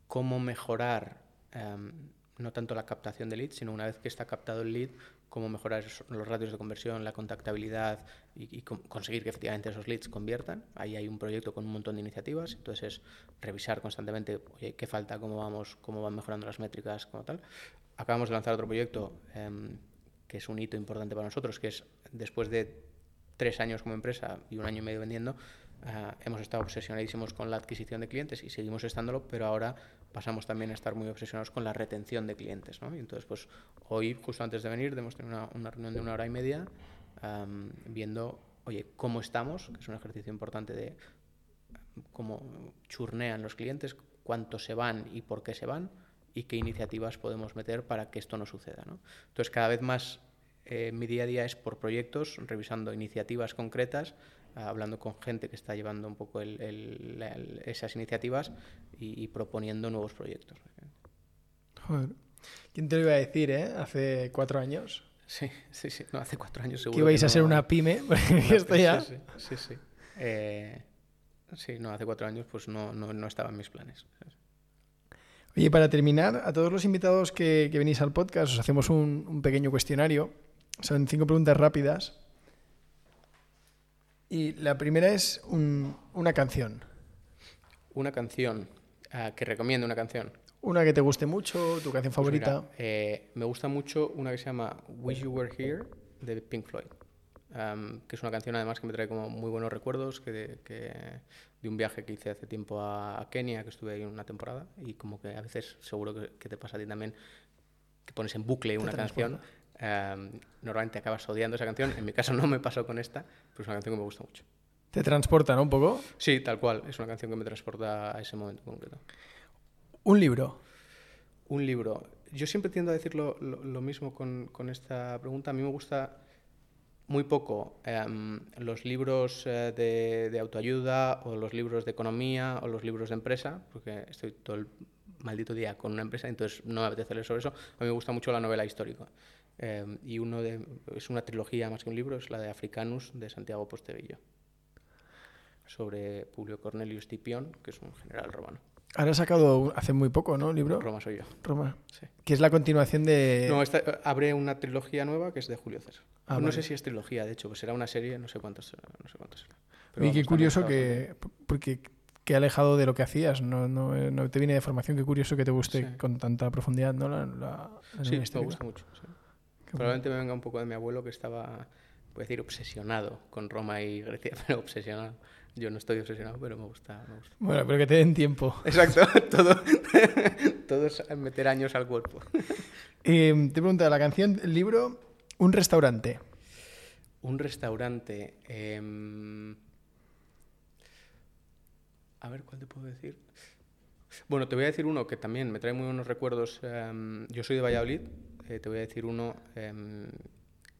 cómo mejorar em, no tanto la captación de leads, sino una vez que está captado el lead, cómo mejorar los ratios de conversión, la contactabilidad y, conseguir que efectivamente esos leads conviertan. Ahí hay un proyecto con un montón de iniciativas, entonces es revisar constantemente qué falta, cómo vamos, cómo van mejorando las métricas, como tal. Acabamos de lanzar otro proyecto em, que es un hito importante para nosotros, que es después de tres años como empresa y un año y medio vendiendo, eh, hemos estado obsesionadísimos con la adquisición de clientes y seguimos estándolo, pero ahora pasamos también a estar muy obsesionados con la retención de clientes. ¿no? Y entonces, pues hoy, justo antes de venir, hemos tenido una, una reunión de una hora y media viendo, oye, cómo estamos, que es un ejercicio importante de cómo churnean los clientes, cuántos se van y por qué se van y qué iniciativas podemos meter para que esto no suceda. ¿no? Entonces, cada vez más eh, mi día a día es por proyectos, revisando iniciativas concretas hablando con gente que está llevando un poco esas iniciativas y, proponiendo nuevos proyectos. Joder. ¿Quién te lo iba a decir, eh? Hace cuatro años. Sí, sí, sí. No, hace cuatro años seguro. Que ibais que a ser una pyme, esto ya... Sí, sí, sí. sí. Eh, sí, no, hace cuatro años pues no, no, no estaba en mis planes. Oye, para terminar, a todos los invitados que, que venís al podcast os hacemos un, un pequeño cuestionario. Son cinco preguntas rápidas. Y la primera es un- una canción. Una canción ah, que recomiendo, una canción. Una que te guste mucho, tu canción Pues favorita. mira, eh, me gusta mucho una que se llama Wish You Were Here de Pink Floyd, Am, que es una canción además que me trae como muy buenos recuerdos que de, que de un viaje que hice hace tiempo a, a Kenia, que estuve ahí una temporada y como que a veces seguro que, que te pasa a ti también que pones en bucle una canción. Am, normalmente acabas odiando esa canción. En mi caso no me pasó con esta, pero es una canción que me gusta mucho. Te transporta, ¿no? Un poco. Sí, tal cual. Es una canción que me transporta a ese momento concreto. Un libro. Un libro. Yo siempre tiendo a decir lo, lo- lo mismo con, con esta pregunta. A mí me gusta muy poco em, los libros eh, de, de autoayuda o los libros de economía o los libros de empresa, porque estoy todo el maldito día con una empresa, entonces no me apetece leer sobre eso. A mí me gusta mucho la novela histórica. Em, y uno de, es una trilogía más que un libro, es la de Africanus de Santiago Posteguillo, sobre Publio Cornelius Scipión, que es un general romano. Ahora has sacado hace muy poco, ¿no? Libro. Roma soy yo. Roma. Sí. Que es la continuación de. No, esta, eh, abre una trilogía nueva que es de Julio César. Ah, no vale. sé si es trilogía, de hecho, pues será una serie, no sé cuántos, no sé cuántos será. Pero qué vamos, también curioso que. Porque que alejado de lo que hacías. No, no, eh, no te viene de formación. Qué curioso que te guste Sí. con tanta profundidad, ¿no? La, la- Sí, me gusta mucho. sí. Probablemente me venga un poco de mi abuelo que estaba, puedo decir, obsesionado con Roma y Grecia, pero obsesionado. Yo no estoy obsesionado, pero me gusta. Me gusta. Bueno, pero que te den tiempo. Exacto, todo, todo es meter años al cuerpo. Eh, te pregunto, la canción, el libro, un restaurante. Un restaurante. em, A ver, ¿cuál te puedo decir? Bueno, te voy a decir uno que también me trae muy buenos recuerdos. em, yo soy de Valladolid. Eh, te voy a decir uno em,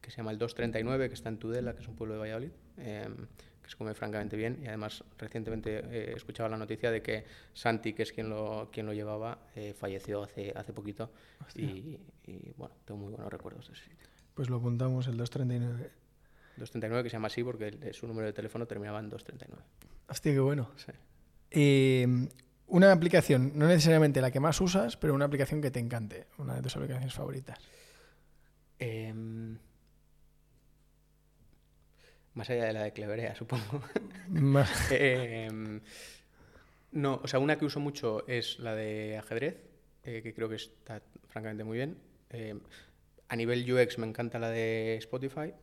que se llama el 239, que está en Tudela, que es un pueblo de Valladolid, em, que se come francamente bien. Y además, recientemente eh, escuchaba la noticia de que Santi, que es quien lo, quien lo llevaba, eh, falleció hace, hace poquito. Y, y, bueno, tengo muy buenos recuerdos de ese sitio. Pues lo apuntamos, el 239. 239, que se llama así porque su número de teléfono terminaba en 239. Hostia, qué bueno. Sí. Una aplicación, no necesariamente la que más usas, pero una aplicación que te encante. Una de tus aplicaciones favoritas. Em, más allá de la de Cleverea, supongo. Em, no, o sea, una que uso mucho es la de ajedrez, eh, que creo que está francamente muy bien. Em, a nivel UX me encanta la de Spotify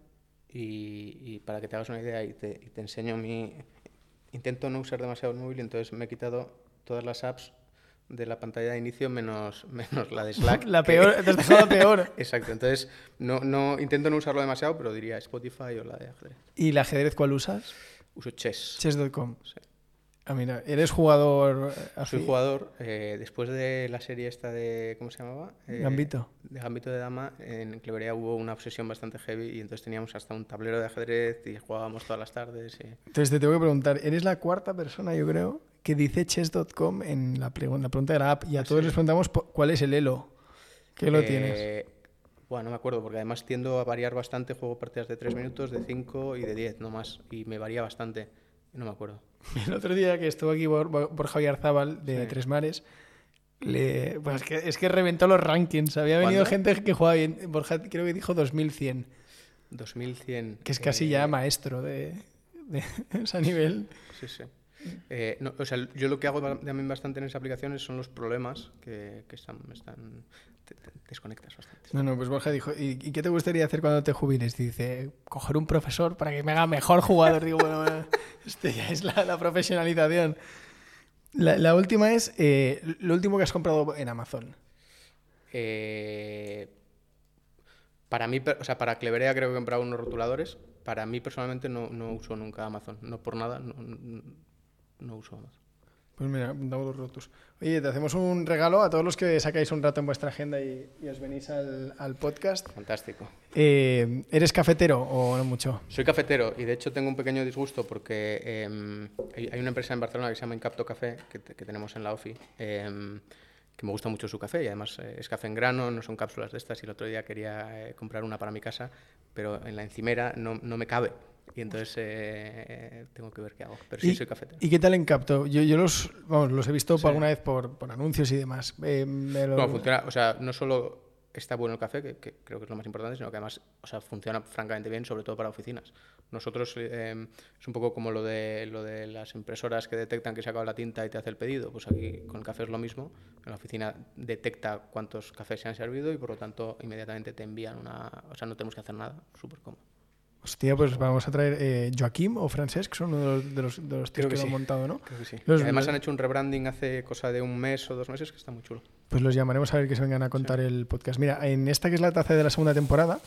y, y para que te hagas una idea y te, y te enseño mi... Intento no usar demasiado el móvil, entonces me he quitado todas las apps de la pantalla de inicio menos, menos la de Slack. la que- peor, te has dejado la peor. Exacto, entonces no, no, intento no usarlo demasiado, pero diría Spotify o la de ajedrez. ¿Y el ajedrez cuál usas? Uso chess. Chess.com. Sí. Ah, mira, eres jugador. eh, así? Soy jugador, eh, después de la serie esta de, ¿cómo se llamaba? Eh, Gambito. De Gambito de Dama, en Cleverea hubo una obsesión bastante heavy y entonces teníamos hasta un tablero de ajedrez y jugábamos todas las tardes. Y... Entonces te tengo que preguntar, eres la cuarta persona, yo creo, que dice chess.com en la, pregu- en la pregunta de la app y a todos les preguntamos cuál es el elo. ¿Qué lo Eh, tienes? Bueno, no me acuerdo, porque además tiendo a variar bastante, juego partidas de 3 minutos, de 5 y de 10, no más, y me varía bastante, no me acuerdo. El otro día que estuvo aquí Bor- Bor- Borja Villarzábal de Sí. Tres Mares, le, pues es, que, es que reventó los rankings. Había venido gente que jugaba bien. Borja creo que dijo 2100, 2100. que es casi eh, ya maestro de, de ese nivel. Sí, sí. Eh, no, o sea, yo lo que hago también bastante en esa aplicación son los problemas que, que están, están te, te desconectas bastante. No, no, pues Borja dijo, ¿y, y qué te gustaría hacer cuando te jubiles? Dice, coger un profesor para que me haga mejor jugador. Digo, bueno, bueno, esto ya es la, la profesionalización. La, la última es eh, lo último que has comprado en Amazon. Eh, para mí, o sea, para Cleverea creo que he comprado unos rotuladores. Para mí personalmente no, no uso nunca Amazon. No por nada, no, no- no uso Amazon. Pues mira, los rotos. Oye, te hacemos un regalo a todos los que sacáis un rato en vuestra agenda y, y os venís al, al podcast. Fantástico. Eh, ¿Eres cafetero o no mucho? Soy cafetero y de hecho tengo un pequeño disgusto porque em, hay una empresa en Barcelona que se llama Incapto Café, que tenemos en la OFI, em, que me gusta mucho su café y además eh, es café en grano, no son cápsulas de estas y el otro día quería eh, comprar una para mi casa, pero en la encimera no, no me cabe. Y entonces eh, tengo que ver qué hago. Pero sí ¿Y, soy cafetero. ¿Y qué tal en Capto? Yo, yo los, vamos, los he visto por alguna vez por, por anuncios y demás. Eh, me lo- Bueno, funciona, o sea, no solo está bueno el café, que, que creo que es lo más importante, sino que además o sea, funciona francamente bien, sobre todo para oficinas. Nosotros eh, es un poco como lo de, lo de las impresoras que detectan que se acaba la tinta y te hace el pedido. Pues aquí con el café es lo mismo. En la oficina detecta cuántos cafés se han servido y por lo tanto inmediatamente te envían una... O sea, no tenemos que hacer nada. Súper cómodo. Hostia, pues vamos a traer eh, Joaquim o Francesc, son uno de los, de los, de los tíos Creo que, que lo han montado, ¿no? Creo que sí. Los- Y además han hecho un rebranding hace cosa de un mes o dos meses que está muy chulo. Pues los llamaremos a ver que se vengan a contar el podcast. Mira, en esta que es la taza de la segunda temporada,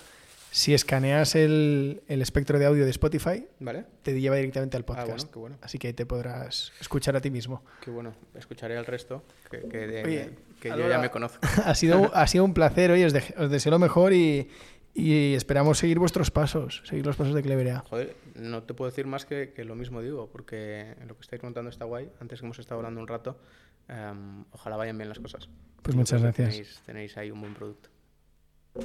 si escaneas el, el espectro de audio de Spotify, ¿Vale? te lleva directamente al Ah, podcast. bueno, qué bueno. Así que ahí te podrás escuchar a ti mismo. Qué bueno. Escucharé al resto, que, que, de- Oye, que yo ya me conozco. ha, sido, ha sido un placer, oye, os, de- os deseo lo mejor y, y esperamos seguir vuestros pasos, seguir los pasos de Cleverea. Joder, no te puedo decir más que, que lo mismo digo, porque lo que estáis contando está guay. Antes que hemos estado hablando un rato, em, ojalá vayan bien las cosas. Pues Yo muchas gracias. Tenéis, tenéis ahí un buen producto.